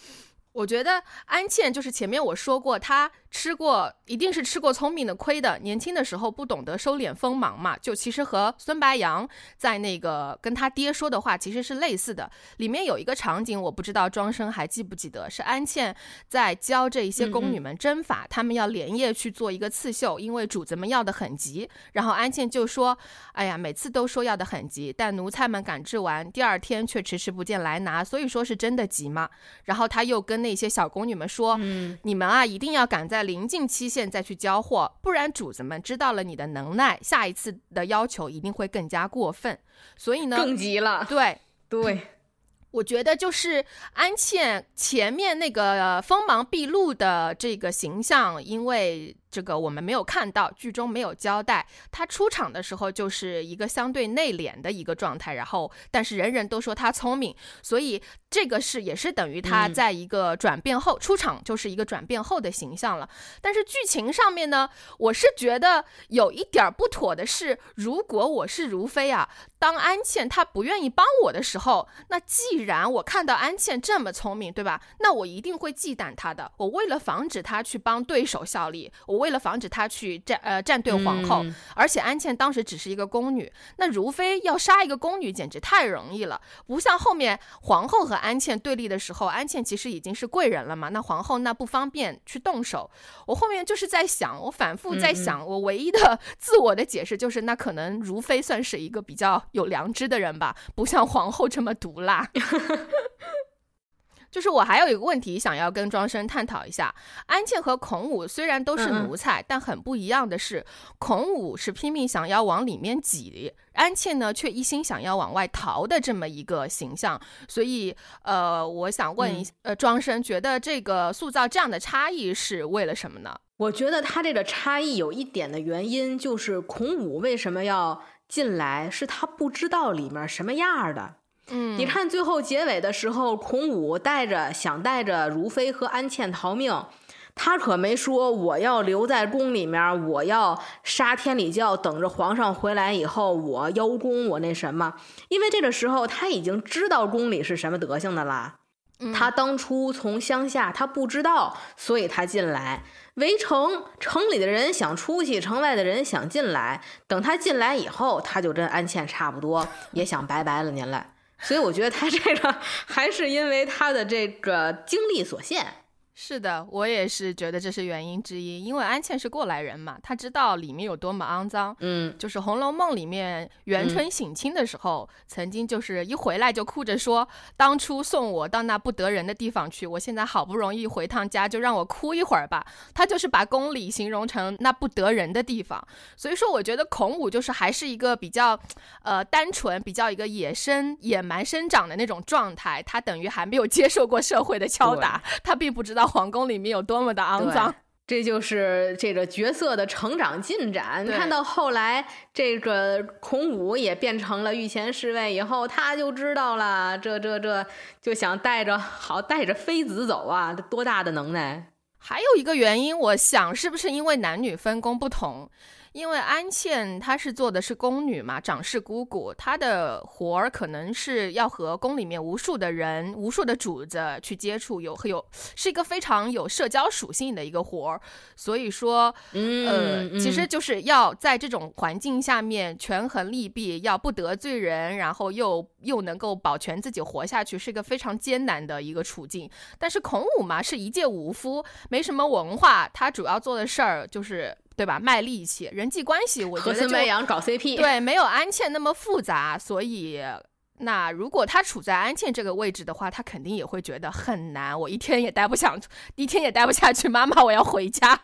我觉得安茜就是前面我说过，她。吃过一定是吃过聪明的亏的，年轻的时候不懂得收敛锋芒嘛，就其实和孙白杨在那个跟他爹说的话其实是类似的。里面有一个场景，我不知道庄生还记不记得，是安茜在教这一些宫女们针法，她们要连夜去做一个刺绣，因为主子们要的很急。然后安茜就说：“哎呀，每次都说要的很急，但奴才们赶制完，第二天却迟迟不见来拿，所以说是真的急嘛？”然后他又跟那些小宫女们说：“嗯你们啊，一定要赶在。”在临近期限再去交货，不然主子们知道了你的能耐，下一次的要求一定会更加过分。所以呢，更急了。对对，我觉得就是安茜前面那个锋芒毕露的这个形象，因为。这个我们没有看到，剧中没有交代。他出场的时候就是一个相对内敛的一个状态，然后但是人人都说他聪明，所以这个是也是等于他在一个转变后出场就是一个转变后的形象了。但是剧情上面呢，我是觉得有一点不妥的是，如果我是如飞啊，当安茜她不愿意帮我的时候，那既然我看到安茜这么聪明，对吧？那我一定会忌惮她的。我为了防止她去帮对手效力，我。为了防止他去站呃站队皇后，而且安茜当时只是一个宫女，那如妃要杀一个宫女简直太容易了，不像后面皇后和安茜对立的时候，安茜其实已经是贵人了嘛，那皇后那不方便去动手。我后面就是在想，我反复在想，我唯一的自我的解释就是，那可能如妃算是一个比较有良知的人吧，不像皇后这么毒辣。就是我还有一个问题想要跟庄生探讨一下，安茜和孔武虽然都是奴才，但很不一样的是，孔武是拼命想要往里面挤，安茜呢却一心想要往外逃的这么一个形象。所以，呃，我想问一，呃，庄生觉得这个塑造这样的差异是为了什么呢？我觉得他这个差异有一点的原因就是孔武为什么要进来，是他不知道里面什么样的。嗯，你看最后结尾的时候，孔武带着想带着如妃和安茜逃命，他可没说我要留在宫里面，我要杀天理教，等着皇上回来以后我邀功，我那什么。因为这个时候他已经知道宫里是什么德行的啦。他当初从乡下他不知道，所以他进来围城，城里的人想出去，城外的人想进来。等他进来以后，他就跟安茜差不多，也想拜拜了您了。所以我觉得他这个还是因为他的这个精力所限。是的，我也是觉得这是原因之一，因为安茜是过来人嘛，她知道里面有多么肮脏。嗯，就是《红楼梦》里面元春省亲的时候，曾经就是一回来就哭着说，当初送我到那不得人的地方去，我现在好不容易回趟家，就让我哭一会儿吧。她就是把宫里形容成那不得人的地方，所以说我觉得孔武就是还是一个比较，呃，单纯、比较一个野生、野蛮生长的那种状态，他等于还没有接受过社会的敲打，他并不知道。皇宫里面有多么的肮脏，这就是这个角色的成长进展。看到后来，这个孔武也变成了御前侍卫以后，他就知道了，这这这就想带着好带着妃子走啊，多大的能耐！还有一个原因，我想是不是因为男女分工不同？因为安茜她是做的是宫女嘛，掌事姑姑，她的活儿可能是要和宫里面无数的人、无数的主子去接触，有有是一个非常有社交属性的一个活儿。所以说，呃，其实就是要在这种环境下面权衡利弊，要不得罪人，然后又又能够保全自己活下去，是一个非常艰难的一个处境。但是孔武嘛，是一介武夫，没什么文化，他主要做的事儿就是。对吧？卖力气，人际关系，我觉得就搞 CP，对，没有安茜那么复杂。所以，那如果他处在安茜这个位置的话，他肯定也会觉得很难。我一天也待不想，一天也待不下去。妈妈，我要回家。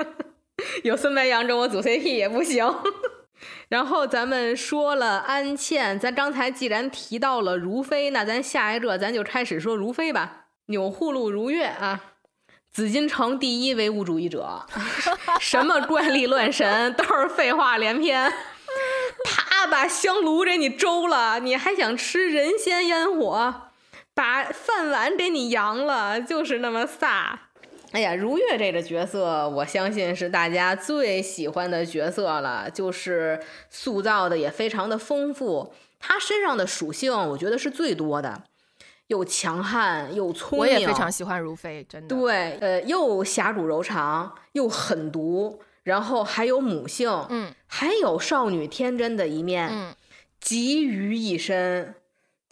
有孙白杨跟我组 CP 也不行。然后咱们说了安茜，咱刚才既然提到了如妃，那咱下一个咱就开始说如妃吧。钮祜禄如月啊。紫禁城第一唯物主义者，什么怪力乱神都是废话连篇。他把香炉给你周了，你还想吃人间烟火？把饭碗给你扬了，就是那么飒。哎呀，如月这个角色，我相信是大家最喜欢的角色了，就是塑造的也非常的丰富。他身上的属性，我觉得是最多的。又强悍又聪明，我也非常喜欢如妃，真的。对，呃，又侠骨柔肠，又狠毒，然后还有母性，嗯，还有少女天真的一面，嗯，集于一身，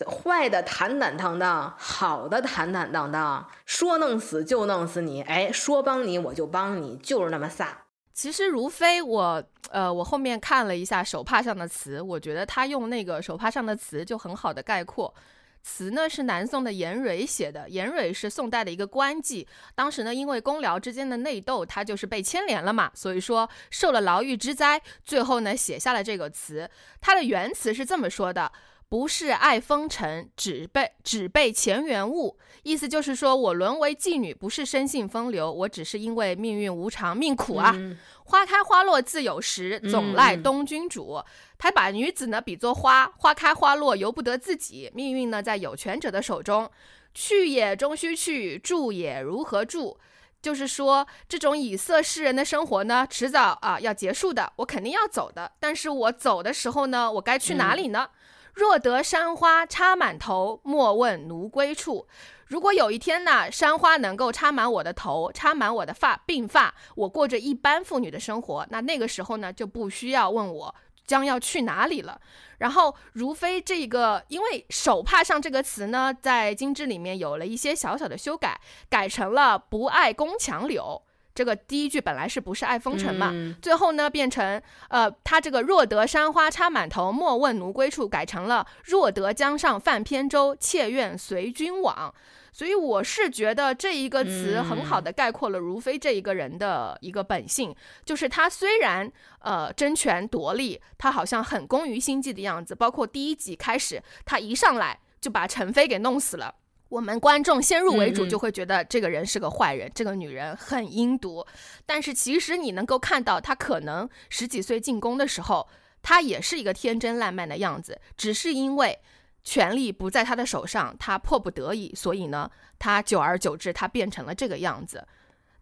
坏的坦坦荡荡，好的坦坦荡荡，说弄死就弄死你，哎，说帮你我就帮你，就是那么飒。其实如妃，我呃，我后面看了一下手帕上的词，我觉得他用那个手帕上的词就很好的概括。词呢是南宋的严蕊写的，严蕊是宋代的一个官妓，当时呢因为公僚之间的内斗，他就是被牵连了嘛，所以说受了牢狱之灾，最后呢写下了这个词。他的原词是这么说的：不是爱风尘，只被只被前缘误。意思就是说我沦为妓女，不是生性风流，我只是因为命运无常，命苦啊。花开花落自有时，总赖东君主。他把女子呢比作花，花开花落由不得自己，命运呢在有权者的手中。去也终须去，住也如何住？就是说，这种以色示人的生活呢，迟早啊要结束的，我肯定要走的。但是我走的时候呢，我该去哪里呢？若得山花插满头，莫问奴归处。如果有一天呢，山花能够插满我的头，插满我的发鬓发，我过着一般妇女的生活，那那个时候呢，就不需要问我将要去哪里了。然后如妃这个，因为手帕上这个词呢，在金枝里面有了一些小小的修改，改成了不爱宫墙柳。这个第一句本来是不是爱风尘嘛？最后呢变成呃，他这个若得山花插满头，莫问奴归处，改成了若得江上泛扁舟，妾愿随君往。所以我是觉得这一个词很好的概括了如妃这一个人的一个本性，就是她虽然呃争权夺利，她好像很工于心计的样子。包括第一集开始，她一上来就把陈飞给弄死了。我们观众先入为主，就会觉得这个人是个坏人，这个女人很阴毒。但是其实你能够看到，她可能十几岁进宫的时候，她也是一个天真烂漫的样子，只是因为权力不在他的手上，他迫不得已，所以呢，他久而久之，他变成了这个样子。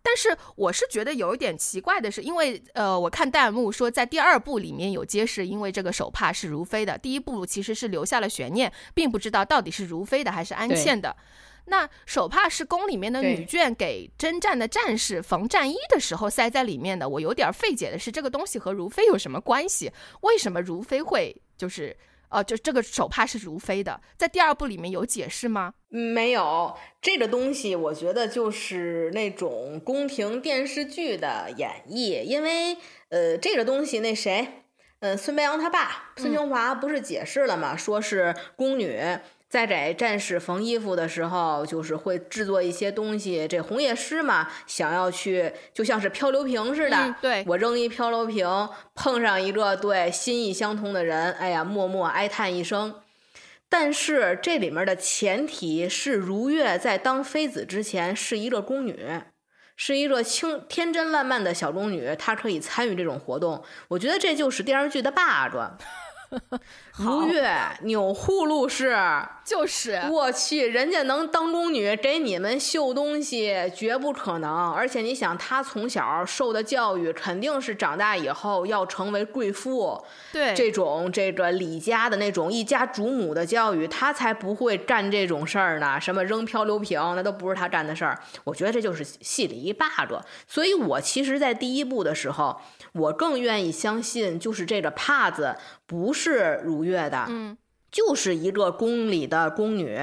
但是我是觉得有一点奇怪的是，因为呃，我看弹幕说在第二部里面有揭示，因为这个手帕是如妃的。第一部其实是留下了悬念，并不知道到底是如妃的还是安茜的。那手帕是宫里面的女眷给征战的战士缝战衣的时候塞在里面的。我有点费解的是，这个东西和如妃有什么关系？为什么如妃会就是？哦，就这个手帕是如妃的，在第二部里面有解释吗？没有，这个东西我觉得就是那种宫廷电视剧的演绎，因为呃，这个东西那谁，呃，孙白杨他爸孙清华不是解释了吗？说是宫女。在给战士缝衣服的时候，就是会制作一些东西。这红叶师嘛，想要去，就像是漂流瓶似的。对，我扔一漂流瓶，碰上一个对心意相通的人，哎呀，默默哀叹一声。但是这里面的前提是，如月在当妃子之前是一个宫女，是一个清天真烂漫的小宫女，她可以参与这种活动。我觉得这就是电视剧的 bug。如月钮祜禄氏，就是我去，人家能当宫女给你们绣东西，绝不可能。而且你想，她从小受的教育，肯定是长大以后要成为贵妇。对，这种这个李家的那种一家主母的教育，她才不会干这种事儿呢。什么扔漂流瓶，那都不是她干的事儿。我觉得这就是戏里一 bug。所以我其实，在第一部的时候。我更愿意相信，就是这个帕子不是如月的，嗯，就是一个宫里的宫女，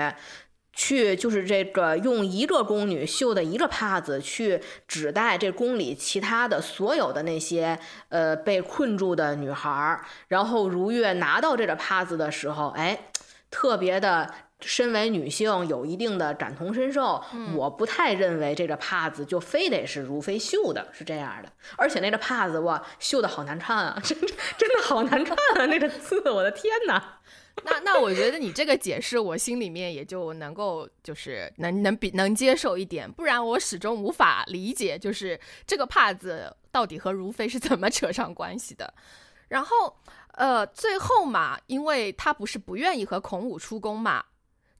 去就是这个用一个宫女绣的一个帕子去指代这宫里其他的所有的那些呃被困住的女孩儿，然后如月拿到这个帕子的时候，哎，特别的。身为女性，有一定的感同身受。我不太认为这个帕子就非得是如妃绣的，是这样的。而且那个帕子哇，绣的好难看啊，真真的好难看啊，那个字，我的天哪！那那我觉得你这个解释，我心里面也就能够就是能能比能接受一点。不然我始终无法理解，就是这个帕子到底和如妃是怎么扯上关系的。然后呃，最后嘛，因为他不是不愿意和孔武出宫嘛。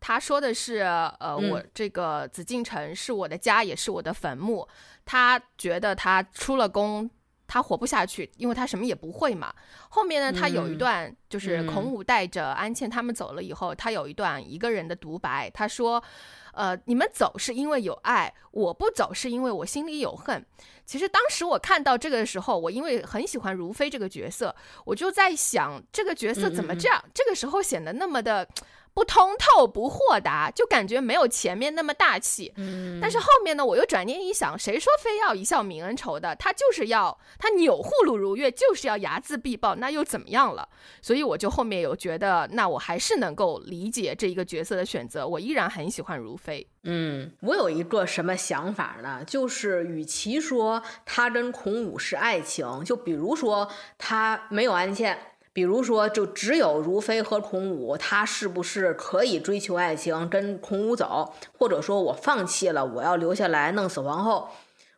他说的是，呃，我这个紫禁城是我的家，也是我的坟墓。他觉得他出了宫，他活不下去，因为他什么也不会嘛。后面呢，他有一段，就是孔武带着安茜他们走了以后，他有一段一个人的独白。他说，呃，你们走是因为有爱，我不走是因为我心里有恨。其实当时我看到这个的时候，我因为很喜欢如妃这个角色，我就在想，这个角色怎么这样？这个时候显得那么的。不通透、不豁达，就感觉没有前面那么大气。嗯，但是后面呢，我又转念一想，谁说非要一笑泯恩仇的？他就是要他钮祜禄如月，就是要睚眦必报，那又怎么样了？所以我就后面有觉得，那我还是能够理解这一个角色的选择，我依然很喜欢如妃。嗯，我有一个什么想法呢？就是与其说他跟孔武是爱情，就比如说他没有安茜。比如说，就只有如妃和孔武，他是不是可以追求爱情，跟孔武走？或者说我放弃了，我要留下来弄死皇后？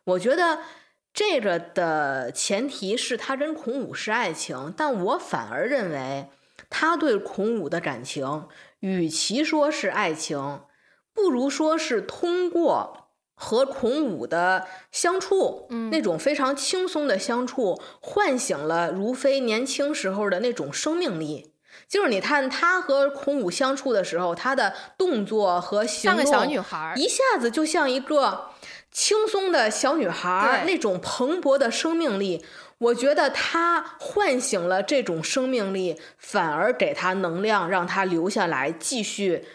我觉得这个的前提是他跟孔武是爱情，但我反而认为他对孔武的感情，与其说是爱情，不如说是通过。和孔武的相处，嗯，那种非常轻松的相处，唤醒了如妃年轻时候的那种生命力。就是你看她和孔武相处的时候，她的动作和行动，像个小女孩，一下子就像一个轻松的小女孩，那种蓬勃的生命力。我觉得她唤醒了这种生命力，反而给她能量，让她留下来继续。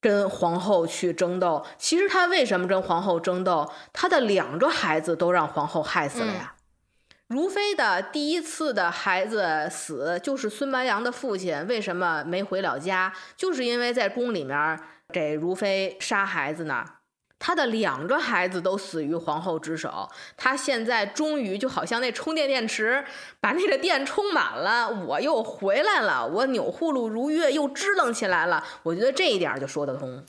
跟皇后去争斗，其实他为什么跟皇后争斗？他的两个孩子都让皇后害死了呀。如妃的第一次的孩子死，就是孙白杨的父亲为什么没回了家？就是因为在宫里面给如妃杀孩子呢。他的两个孩子都死于皇后之手，他现在终于就好像那充电电池把那个电充满了，我又回来了，我钮祜禄如月又支棱起来了，我觉得这一点就说得通。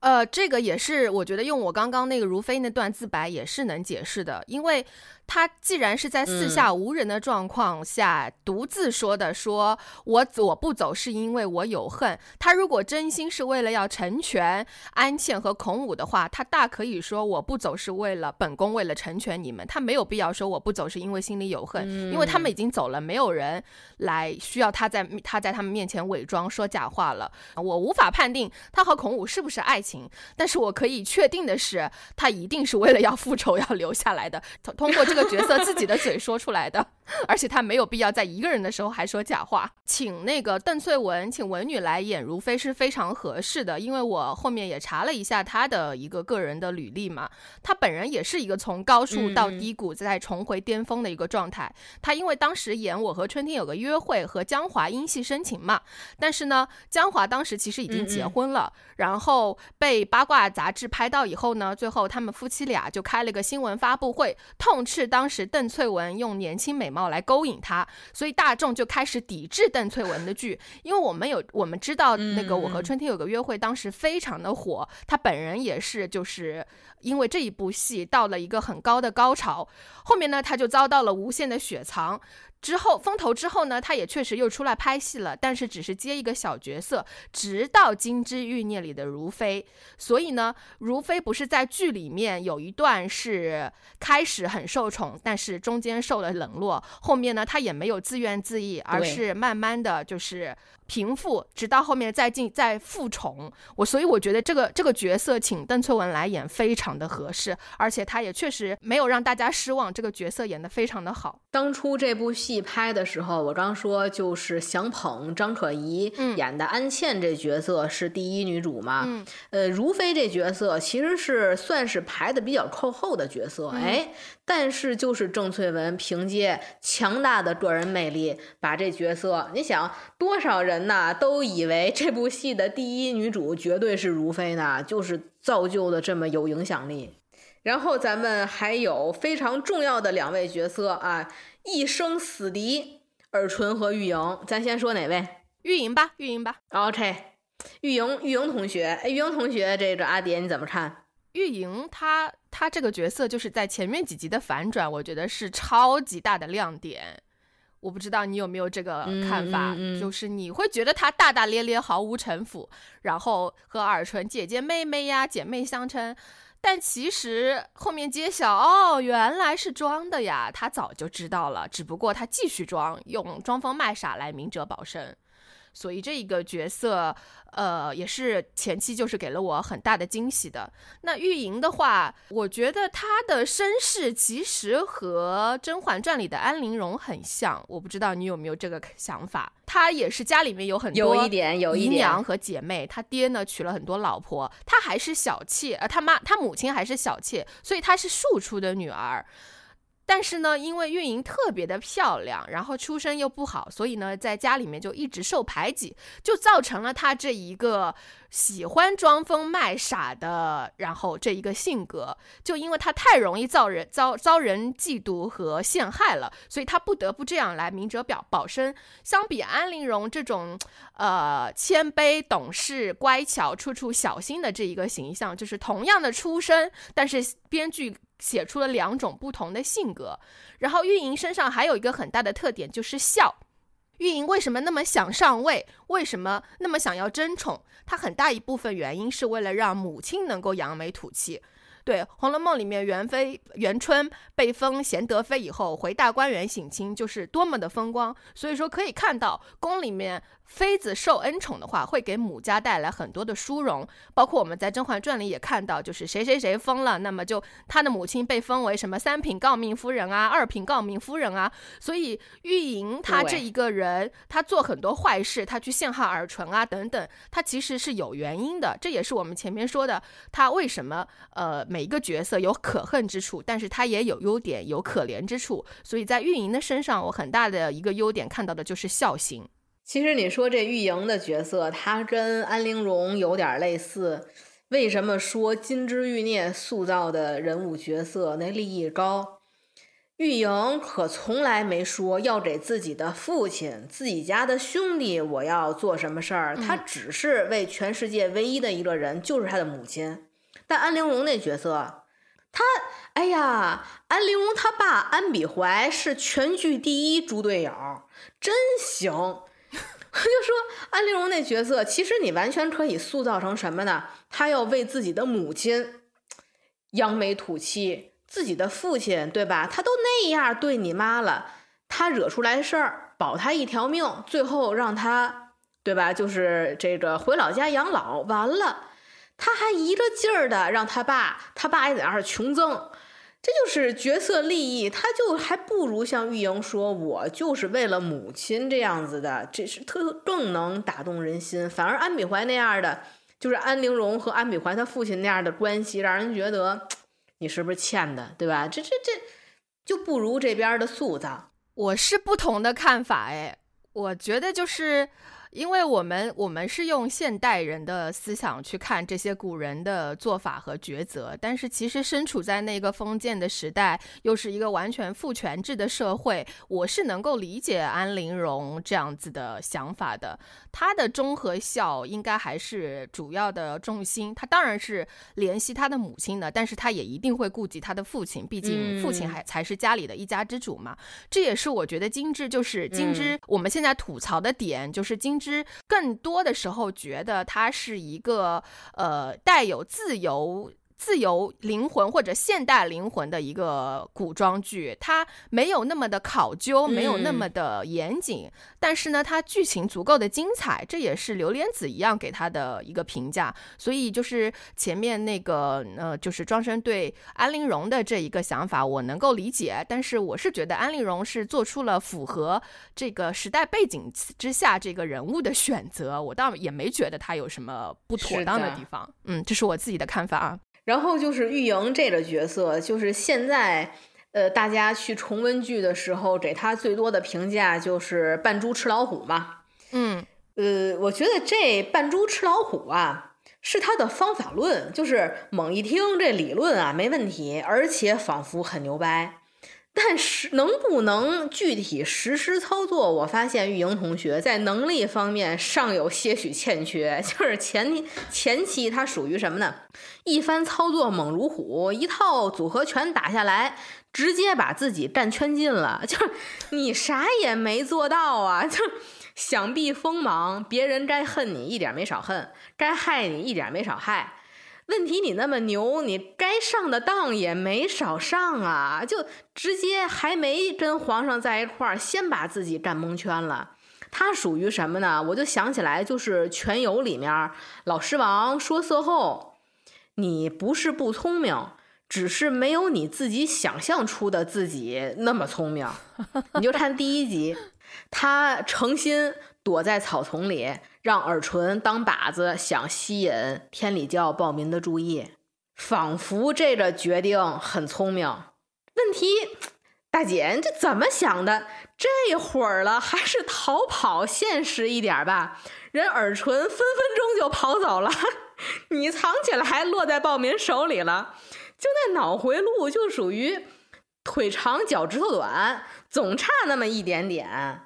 呃，这个也是我觉得用我刚刚那个如妃那段自白也是能解释的，因为。他既然是在四下无人的状况下独自说的，说我我不走是因为我有恨。他如果真心是为了要成全安茜和孔武的话，他大可以说我不走是为了本宫为了成全你们。他没有必要说我不走是因为心里有恨，因为他们已经走了，没有人来需要他在他在他们面前伪装说假话了。我无法判定他和孔武是不是爱情，但是我可以确定的是，他一定是为了要复仇要留下来的。通通过这。个角色自己的嘴说出来的，而且他没有必要在一个人的时候还说假话。请那个邓萃雯，请文女来演如妃是非常合适的，因为我后面也查了一下她的一个个人的履历嘛，她本人也是一个从高处到低谷再重回巅峰的一个状态。她因为当时演《我和春天有个约会》和江华因戏生情嘛，但是呢，江华当时其实已经结婚了，然后被八卦杂志拍到以后呢，最后他们夫妻俩就开了个新闻发布会，痛斥。当时邓萃雯用年轻美貌来勾引他，所以大众就开始抵制邓萃雯的剧。因为我们有我们知道那个《我和春天有个约会》当时非常的火，他本人也是就是因为这一部戏到了一个很高的高潮，后面呢他就遭到了无限的雪藏。之后风头之后呢，他也确实又出来拍戏了，但是只是接一个小角色，直到《金枝欲孽》里的如妃。所以呢，如妃不是在剧里面有一段是开始很受宠，但是中间受了冷落，后面呢，她也没有自怨自艾，而是慢慢的就是。平复，直到后面再进再复宠，我所以我觉得这个这个角色请邓萃雯来演非常的合适，而且她也确实没有让大家失望，这个角色演得非常的好。当初这部戏拍的时候，我刚说就是想捧张可颐演的安茜这角色是第一女主嘛，嗯，呃，如妃这角色其实是算是排的比较靠后的角色，哎。但是就是郑翠雯凭借强大的个人魅力，把这角色，你想多少人呐都以为这部戏的第一女主绝对是如妃呢，就是造就的这么有影响力。然后咱们还有非常重要的两位角色啊，一生死敌尔淳和玉莹，咱先说哪位？玉莹吧，玉莹吧。OK，玉莹，玉莹同学，玉莹同学，这个阿蝶你怎么看？玉莹她她这个角色就是在前面几集的反转，我觉得是超级大的亮点。我不知道你有没有这个看法，就是你会觉得她大大咧咧、毫无城府，然后和尔淳姐姐妹妹呀、姐妹相称，但其实后面揭晓哦，原来是装的呀。她早就知道了，只不过她继续装，用装疯卖傻来明哲保身。所以这一个角色。呃，也是前期就是给了我很大的惊喜的。那玉莹的话，我觉得她的身世其实和《甄嬛传》里的安陵容很像。我不知道你有没有这个想法？她也是家里面有很多有一点有姨娘和姐妹，她爹呢娶了很多老婆，她还是小妾，呃，她妈她母亲还是小妾，所以她是庶出的女儿。但是呢，因为运营特别的漂亮，然后出身又不好，所以呢，在家里面就一直受排挤，就造成了他这一个喜欢装疯卖傻的，然后这一个性格，就因为他太容易遭人遭遭人嫉妒和陷害了，所以他不得不这样来明哲表保身。相比安陵容这种，呃，谦卑懂事、乖巧、处处小心的这一个形象，就是同样的出身，但是编剧。写出了两种不同的性格，然后玉莹身上还有一个很大的特点就是笑。玉莹为什么那么想上位？为什么那么想要争宠？她很大一部分原因是为了让母亲能够扬眉吐气。对，《红楼梦》里面元妃元春被封贤德妃以后，回大观园省亲，就是多么的风光。所以说可以看到宫里面。妃子受恩宠的话，会给母家带来很多的殊荣。包括我们在《甄嬛传》里也看到，就是谁谁谁疯了，那么就他的母亲被封为什么三品诰命夫人啊，二品诰命夫人啊。所以玉莹她这一个人，她做很多坏事，她去陷害尔淳啊等等，她其实是有原因的。这也是我们前面说的，她为什么呃每一个角色有可恨之处，但是她也有优点，有可怜之处。所以在玉莹的身上，我很大的一个优点看到的就是孝心。其实你说这玉莹的角色，她跟安陵容有点类似。为什么说金枝玉孽塑造的人物角色那利益高？玉莹可从来没说要给自己的父亲、自己家的兄弟我要做什么事儿，她只是为全世界唯一的一个人，就是她的母亲。但安陵容那角色，她哎呀，安陵容她爸安比怀是全剧第一猪队友，真行。就说安陵容那角色，其实你完全可以塑造成什么呢？她要为自己的母亲扬眉吐气，自己的父亲对吧？他都那样对你妈了，他惹出来事儿，保他一条命，最后让他对吧？就是这个回老家养老，完了，他还一个劲儿的让他爸，他爸也在那儿穷赠。这就是角色利益，他就还不如像玉莹说，我就是为了母亲这样子的，这是特更能打动人心。反而安比怀那样的，就是安陵容和安比怀他父亲那样的关系，让人觉得你是不是欠的，对吧？这这这就不如这边的塑造。我是不同的看法，哎，我觉得就是。因为我们我们是用现代人的思想去看这些古人的做法和抉择，但是其实身处在那个封建的时代，又是一个完全父权制的社会，我是能够理解安陵容这样子的想法的。他的忠和孝应该还是主要的重心，他当然是怜惜他的母亲的，但是他也一定会顾及他的父亲，毕竟父亲还才是家里的一家之主嘛。这也是我觉得金枝就是金枝，我们现在吐槽的点就是金枝更多的时候觉得它是一个呃带有自由。自由灵魂或者现代灵魂的一个古装剧，它没有那么的考究，没有那么的严谨，但是呢，它剧情足够的精彩，这也是榴莲子一样给他的一个评价。所以就是前面那个呃，就是庄生对安陵容的这一个想法，我能够理解，但是我是觉得安陵容是做出了符合这个时代背景之下这个人物的选择，我倒也没觉得他有什么不妥当的地方。嗯，这是我自己的看法啊。然后就是玉莹这个角色，就是现在，呃，大家去重温剧的时候，给他最多的评价就是扮猪吃老虎嘛。嗯，呃，我觉得这扮猪吃老虎啊，是他的方法论，就是猛一听这理论啊没问题，而且仿佛很牛掰。但是能不能具体实施操作？我发现玉莹同学在能力方面尚有些许欠缺。就是前前期他属于什么呢？一番操作猛如虎，一套组合拳打下来，直接把自己战圈进了。就是你啥也没做到啊！就想必锋芒，别人该恨你一点没少恨，该害你一点没少害。问题你那么牛，你该上的当也没少上啊，就直接还没跟皇上在一块儿，先把自己干蒙圈了。他属于什么呢？我就想起来，就是《全游》里面老狮王说色后，你不是不聪明，只是没有你自己想象出的自己那么聪明。你就看第一集，他诚心躲在草丛里，让尔淳当靶子，想吸引天理教暴民的注意，仿佛这个决定很聪明。问题。大姐，你这怎么想的？这会儿了，还是逃跑现实一点吧。人耳唇分分钟就跑走了，你藏起来落在暴民手里了。就那脑回路，就属于腿长脚趾头短，总差那么一点点。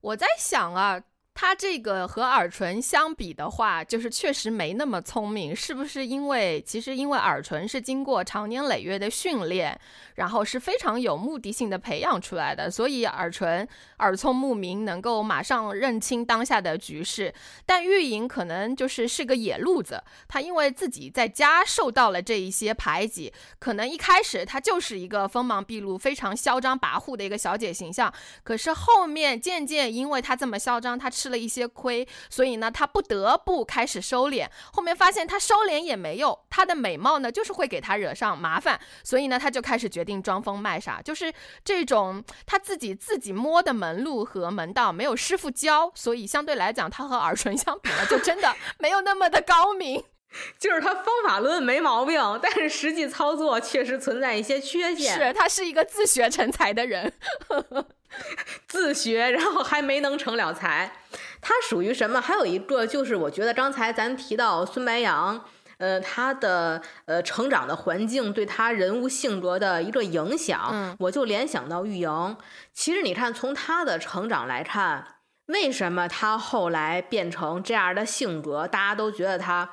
我在想啊。他这个和耳唇相比的话，就是确实没那么聪明，是不是？因为其实因为耳唇是经过长年累月的训练，然后是非常有目的性的培养出来的，所以耳唇耳聪目明，能够马上认清当下的局势。但玉莹可能就是是个野路子，他因为自己在家受到了这一些排挤，可能一开始他就是一个锋芒毕露、非常嚣张跋扈的一个小姐形象，可是后面渐渐因为他这么嚣张，他吃。了一些亏，所以呢，他不得不开始收敛。后面发现他收敛也没用，他的美貌呢，就是会给他惹上麻烦，所以呢，他就开始决定装疯卖傻，就是这种他自己自己摸的门路和门道，没有师傅教，所以相对来讲，他和耳唇相比呢，就真的没有那么的高明。就是他方法论没毛病，但是实际操作确实存在一些缺陷。是他是一个自学成才的人。自学，然后还没能成了才，他属于什么？还有一个就是，我觉得刚才咱提到孙白杨，呃，他的呃成长的环境对他人物性格的一个影响，我就联想到玉莹。其实你看，从他的成长来看，为什么他后来变成这样的性格？大家都觉得他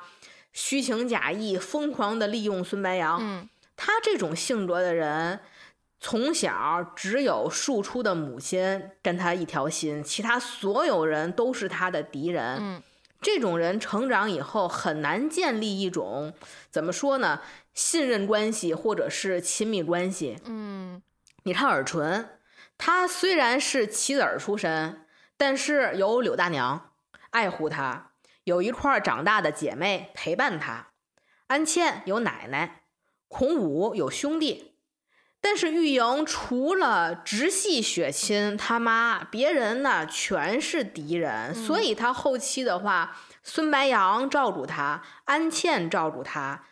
虚情假意、疯狂的利用孙白杨。嗯，他这种性格的人。从小只有庶出的母亲跟他一条心，其他所有人都是他的敌人。嗯，这种人成长以后很难建立一种怎么说呢，信任关系或者是亲密关系。嗯，你看尔淳，他虽然是棋子儿出身，但是有柳大娘爱护他，有一块长大的姐妹陪伴他，安茜有奶奶，孔武有兄弟。但是玉莹除了直系血亲他妈，别人呢全是敌人，所以他后期的话，孙白杨照顾他，安茜照顾他，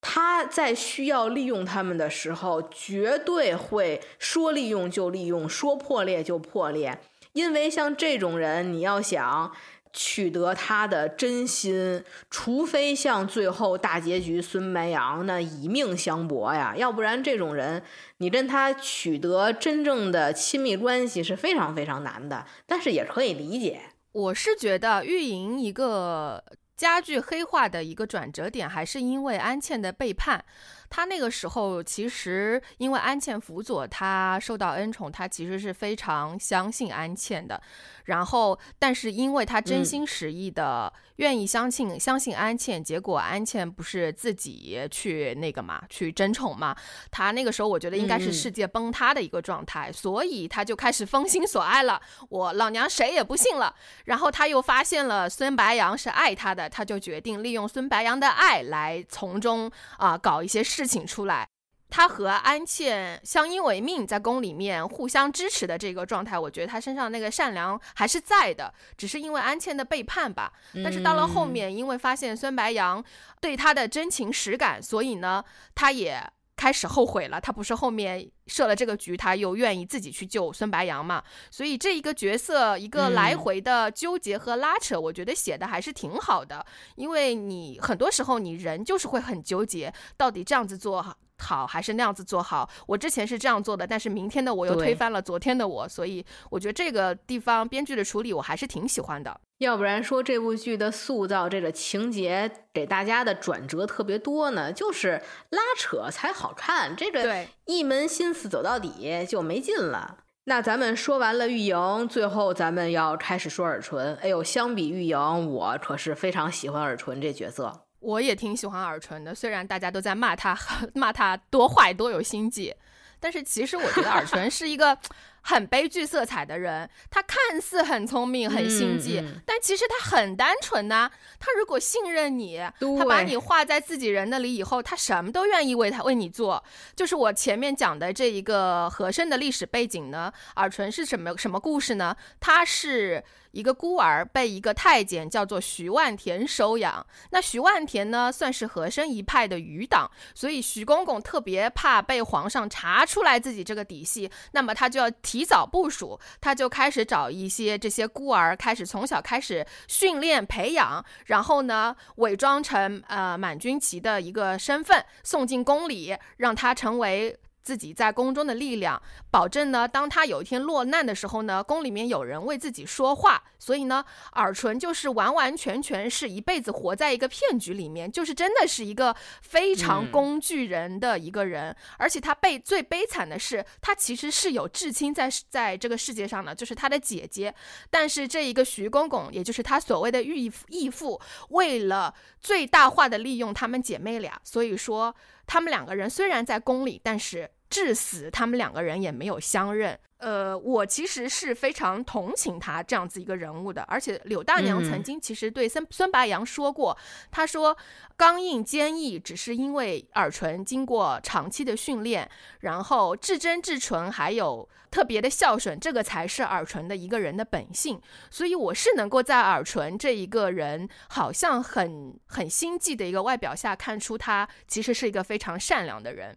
他在需要利用他们的时候，绝对会说利用就利用，说破裂就破裂，因为像这种人，你要想。取得他的真心，除非像最后大结局孙白杨那以命相搏呀，要不然这种人，你跟他取得真正的亲密关系是非常非常难的。但是也可以理解，我是觉得玉莹一个加剧黑化的一个转折点，还是因为安茜的背叛。他那个时候其实因为安茜辅佐他受到恩宠，他其实是非常相信安茜的。然后，但是因为他真心实意的愿意相信相信安茜，结果安茜不是自己去那个嘛，去争宠嘛。他那个时候我觉得应该是世界崩塌的一个状态，所以他就开始封心所爱了。我老娘谁也不信了。然后他又发现了孙白杨是爱他的，他就决定利用孙白杨的爱来从中啊搞一些事情出来。他和安茜相依为命，在宫里面互相支持的这个状态，我觉得他身上那个善良还是在的，只是因为安茜的背叛吧。但是到了后面，因为发现孙白杨对他的真情实感，所以呢，他也开始后悔了。他不是后面设了这个局，他又愿意自己去救孙白杨嘛？所以这一个角色一个来回的纠结和拉扯，我觉得写的还是挺好的。因为你很多时候你人就是会很纠结，到底这样子做。好还是那样子做好？我之前是这样做的，但是明天的我又推翻了昨天的我，所以我觉得这个地方编剧的处理我还是挺喜欢的。要不然说这部剧的塑造，这个情节给大家的转折特别多呢，就是拉扯才好看。这个一门心思走到底就没劲了。那咱们说完了玉莹，最后咱们要开始说尔淳。哎呦，相比玉莹，我可是非常喜欢尔淳这角色。我也挺喜欢尔淳的，虽然大家都在骂他，骂他多坏多有心计，但是其实我觉得尔淳是一个很悲剧色彩的人，他看似很聪明、很心计，但其实他很单纯呐。他如果信任你，他把你画在自己人那里以后，他什么都愿意为他为你做。就是我前面讲的这一个和珅的历史背景呢，尔淳是什么什么故事呢？他是。一个孤儿被一个太监叫做徐万田收养，那徐万田呢，算是和珅一派的余党，所以徐公公特别怕被皇上查出来自己这个底细，那么他就要提早部署，他就开始找一些这些孤儿，开始从小开始训练培养，然后呢，伪装成呃满军旗的一个身份送进宫里，让他成为。自己在宫中的力量，保证呢，当他有一天落难的时候呢，宫里面有人为自己说话。所以呢，尔淳就是完完全全是一辈子活在一个骗局里面，就是真的是一个非常工具人的一个人。而且他被最悲惨的是，他其实是有至亲在在这个世界上的，就是他的姐姐。但是这一个徐公公，也就是他所谓的义义父，为了最大化的利用他们姐妹俩，所以说。他们两个人虽然在宫里，但是至死他们两个人也没有相认。呃，我其实是非常同情他这样子一个人物的。而且柳大娘曾经其实对孙孙白杨说过，她说刚硬坚毅只是因为耳唇经过长期的训练，然后至真至纯，还有特别的孝顺，这个才是耳唇的一个人的本性。所以我是能够在尔淳这一个人好像很很心计的一个外表下看出他其实是一个非常善良的人。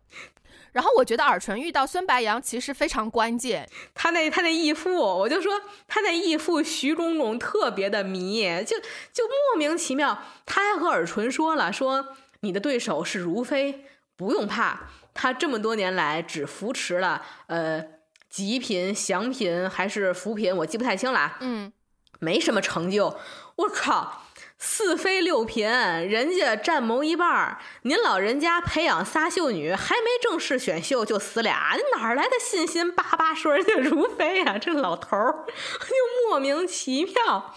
然后我觉得尔淳遇到孙白杨其实非常关键，他那他那义父，我就说他那义父徐公公特别的迷，就就莫名其妙。他还和尔淳说了，说你的对手是如妃，不用怕，他这么多年来只扶持了呃极品、祥嫔还是扶嫔，我记不太清了，嗯，没什么成就。我靠！四妃六嫔，人家占谋一半儿，您老人家培养仨秀女，还没正式选秀就死俩，哪来的信心巴巴说人家如妃啊？这老头儿 就莫名其妙。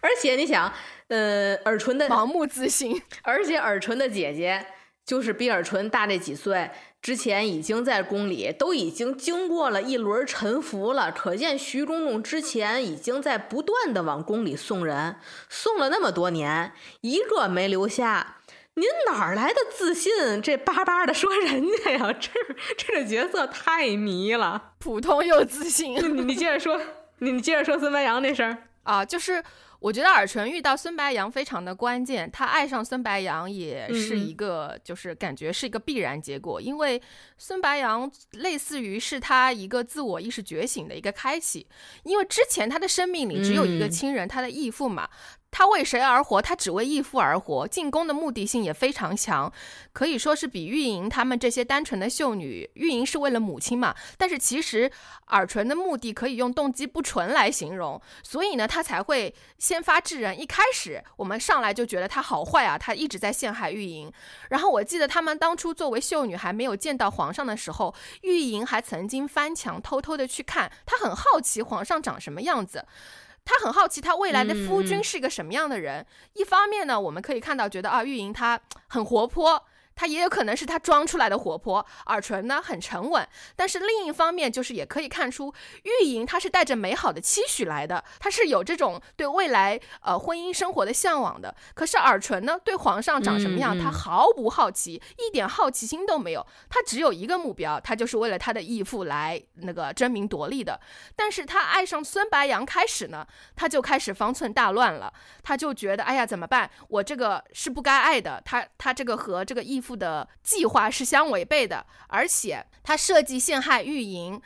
而且你想，呃，尔淳的盲目自信，而且尔淳的姐姐就是比尔淳大这几岁。之前已经在宫里，都已经经过了一轮沉浮了，可见徐公公之前已经在不断的往宫里送人，送了那么多年，一个没留下。您哪来的自信？这巴巴的说人家呀，这这个角色太迷了，普通又自信。你你接着说，你你接着说孙白杨那事儿啊，就是。我觉得尔淳遇到孙白杨非常的关键，他爱上孙白杨也是一个，就是感觉是一个必然结果，因为孙白杨类似于是他一个自我意识觉醒的一个开启，因为之前他的生命里只有一个亲人，他的义父嘛。他为谁而活？他只为义父而活。进宫的目的性也非常强，可以说是比玉莹他们这些单纯的秀女。玉莹是为了母亲嘛，但是其实尔淳的目的可以用动机不纯来形容。所以呢，他才会先发制人。一开始我们上来就觉得他好坏啊，他一直在陷害玉莹。然后我记得他们当初作为秀女还没有见到皇上的时候，玉莹还曾经翻墙偷偷的去看，她很好奇皇上长什么样子。他很好奇，他未来的夫君是一个什么样的人。一方面呢，我们可以看到，觉得啊，玉莹她很活泼。他也有可能是他装出来的活泼，尔淳呢很沉稳，但是另一方面就是也可以看出玉莹她是带着美好的期许来的，她是有这种对未来呃婚姻生活的向往的。可是尔淳呢对皇上长什么样他毫不好奇，一点好奇心都没有，他只有一个目标，他就是为了他的义父来那个争名夺利的。但是他爱上孙白杨开始呢，他就开始方寸大乱了，他就觉得哎呀怎么办？我这个是不该爱的，他他这个和这个义父。的计划是相违背的，而且他设计陷害玉莹，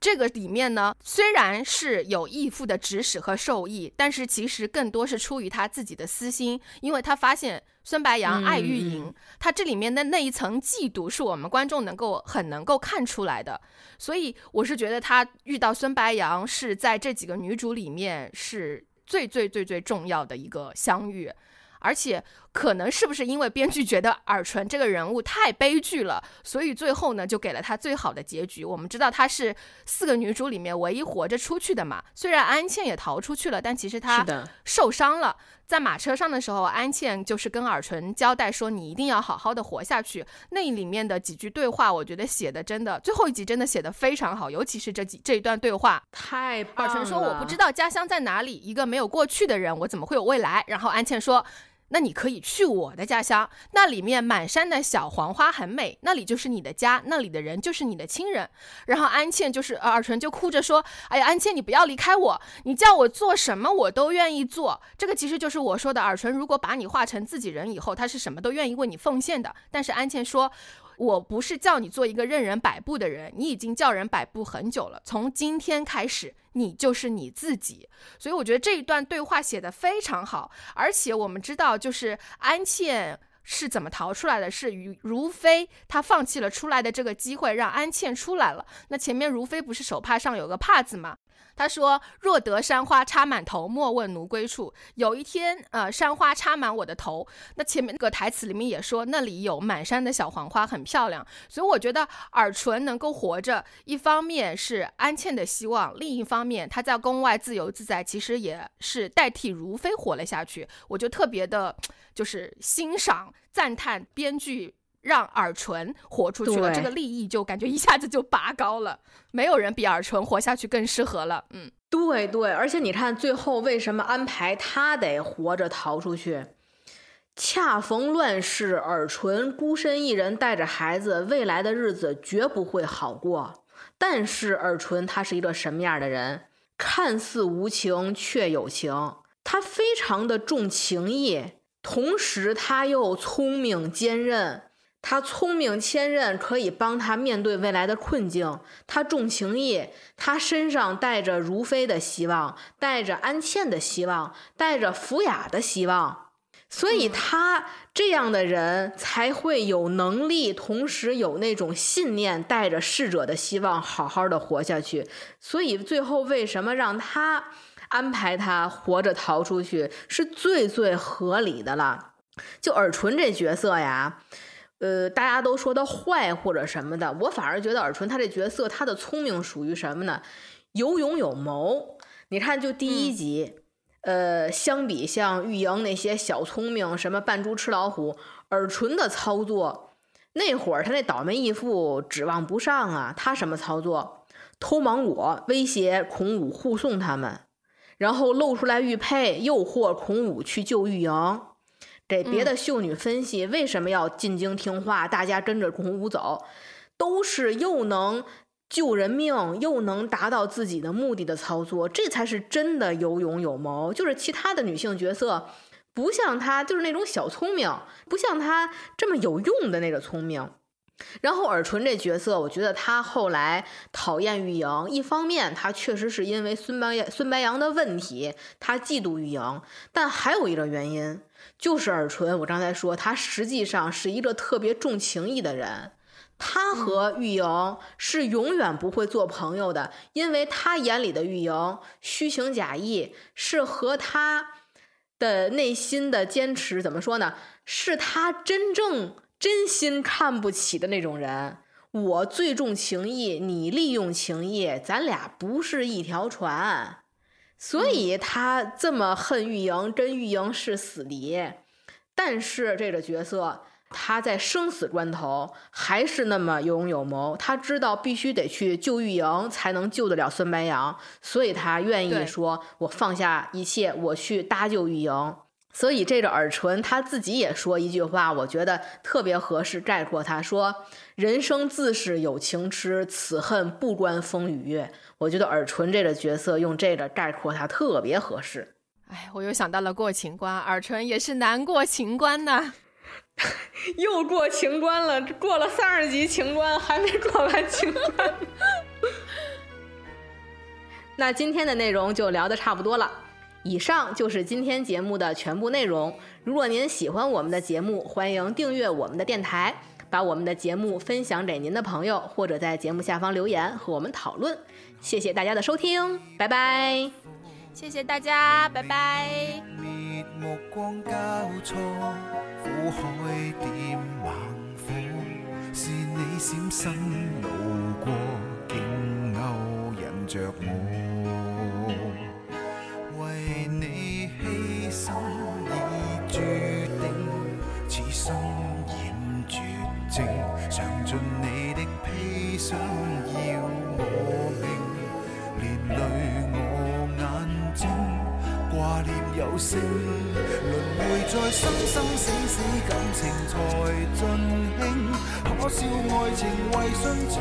这个里面呢，虽然是有义父的指使和授意，但是其实更多是出于他自己的私心，因为他发现孙白杨爱玉莹，他这里面的那一层嫉妒是我们观众能够很能够看出来的，所以我是觉得他遇到孙白杨是在这几个女主里面是最最最最重要的一个相遇。而且可能是不是因为编剧觉得尔淳这个人物太悲剧了，所以最后呢就给了他最好的结局。我们知道他是四个女主里面唯一活着出去的嘛，虽然安茜也逃出去了，但其实她受伤了。在马车上的时候，安茜就是跟尔淳交代说：“你一定要好好的活下去。”那里面的几句对话，我觉得写的真的最后一集真的写的非常好，尤其是这几这一段对话，太棒了。尔淳说：“我不知道家乡在哪里，一个没有过去的人，我怎么会有未来？”然后安茜说。那你可以去我的家乡，那里面满山的小黄花很美，那里就是你的家，那里的人就是你的亲人。然后安茜就是尔淳就哭着说：“哎呀，安茜，你不要离开我，你叫我做什么我都愿意做。”这个其实就是我说的，耳淳如果把你化成自己人以后，他是什么都愿意为你奉献的。但是安茜说。我不是叫你做一个任人摆布的人，你已经叫人摆布很久了。从今天开始，你就是你自己。所以我觉得这一段对话写得非常好。而且我们知道，就是安茜是怎么逃出来的，是与如妃她放弃了出来的这个机会，让安茜出来了。那前面如妃不是手帕上有个帕子吗？他说：“若得山花插满头，莫问奴归处。”有一天，呃，山花插满我的头。那前面那个台词里面也说，那里有满山的小黄花，很漂亮。所以我觉得尔淳能够活着，一方面是安茜的希望，另一方面他在宫外自由自在，其实也是代替如妃活了下去。我就特别的，就是欣赏、赞叹编剧。让尔淳活出去了，这个利益就感觉一下子就拔高了。没有人比尔淳活下去更适合了。嗯，对对，而且你看最后为什么安排他得活着逃出去？恰逢乱世，尔淳孤身一人带着孩子，未来的日子绝不会好过。但是尔淳他是一个什么样的人？看似无情却有情，他非常的重情义，同时他又聪明坚韧。他聪明谦韧，可以帮他面对未来的困境。他重情义，他身上带着如妃的希望，带着安茜的希望，带着福雅的希望。所以，他这样的人才会有能力，同时有那种信念，带着逝者的希望，好好的活下去。所以，最后为什么让他安排他活着逃出去，是最最合理的了。就尔淳这角色呀。呃，大家都说他坏或者什么的，我反而觉得尔淳他这角色他的聪明属于什么呢？有勇有谋。你看，就第一集，呃，相比像玉莹那些小聪明，什么扮猪吃老虎，尔淳的操作，那会儿他那倒霉义父指望不上啊。他什么操作？偷芒果，威胁孔武护送他们，然后露出来玉佩，诱惑孔武去救玉莹。给别的秀女分析为什么要进京听话，大家跟着孔武走，都是又能救人命，又能达到自己的目的的操作，这才是真的有勇有谋。就是其他的女性角色，不像她，就是那种小聪明，不像她这么有用的那个聪明。然后尔淳这角色，我觉得他后来讨厌玉莹，一方面他确实是因为孙白孙白杨的问题，他嫉妒玉莹，但还有一个原因就是尔淳，我刚才说他实际上是一个特别重情义的人，他和玉莹是永远不会做朋友的，因为他眼里的玉莹虚情假意，是和他的内心的坚持怎么说呢？是他真正。真心看不起的那种人，我最重情义，你利用情义，咱俩不是一条船，所以他这么恨玉莹，跟玉莹是死敌。但是这个角色，他在生死关头还是那么有勇有谋，他知道必须得去救玉莹，才能救得了孙白杨，所以他愿意说：“我放下一切，我去搭救玉莹。”所以这个尔淳他自己也说一句话，我觉得特别合适概括他说：“人生自是有情痴，此恨不关风雨月。”我觉得尔淳这个角色用这个概括他特别合适。哎，我又想到了过情关，尔淳也是难过情关呐，又过情关了，过了三十级情关还没过完情关。那今天的内容就聊得差不多了。以上就是今天节目的全部内容。如果您喜欢我们的节目，欢迎订阅我们的电台，把我们的节目分享给您的朋友，或者在节目下方留言和我们讨论。谢谢大家的收听，拜拜。谢谢大家，拜拜。目光交错，苦海点猛火，是你闪身路过，竟勾引着我。为你牺牲已注定，此生染绝症，尝尽你的砒霜要我泪，我眼睛。挂念有声，轮回在生生死死，感情才尽兴。可笑爱情为殉情，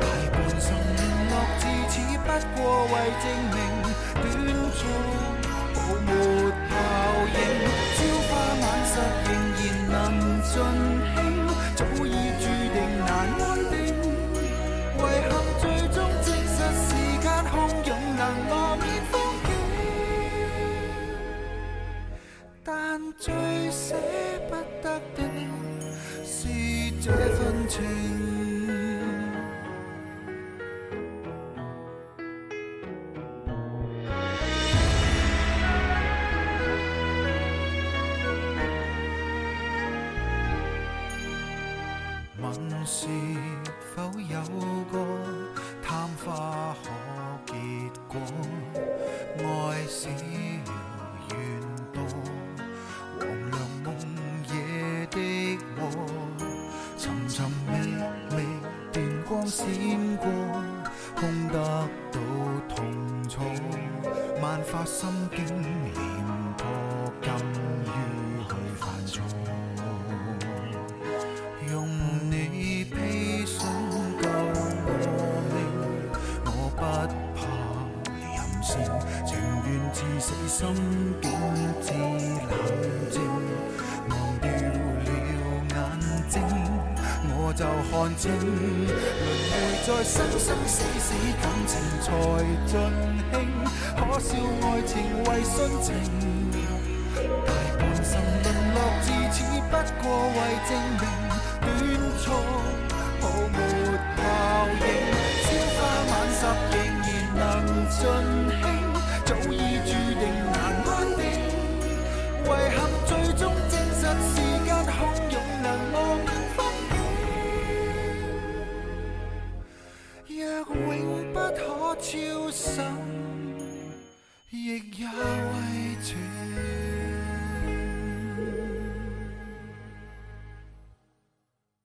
大半生沦落至此，不过为证明短促泡沫效应。朝花晚实仍然能尽最舍不得的是这份情。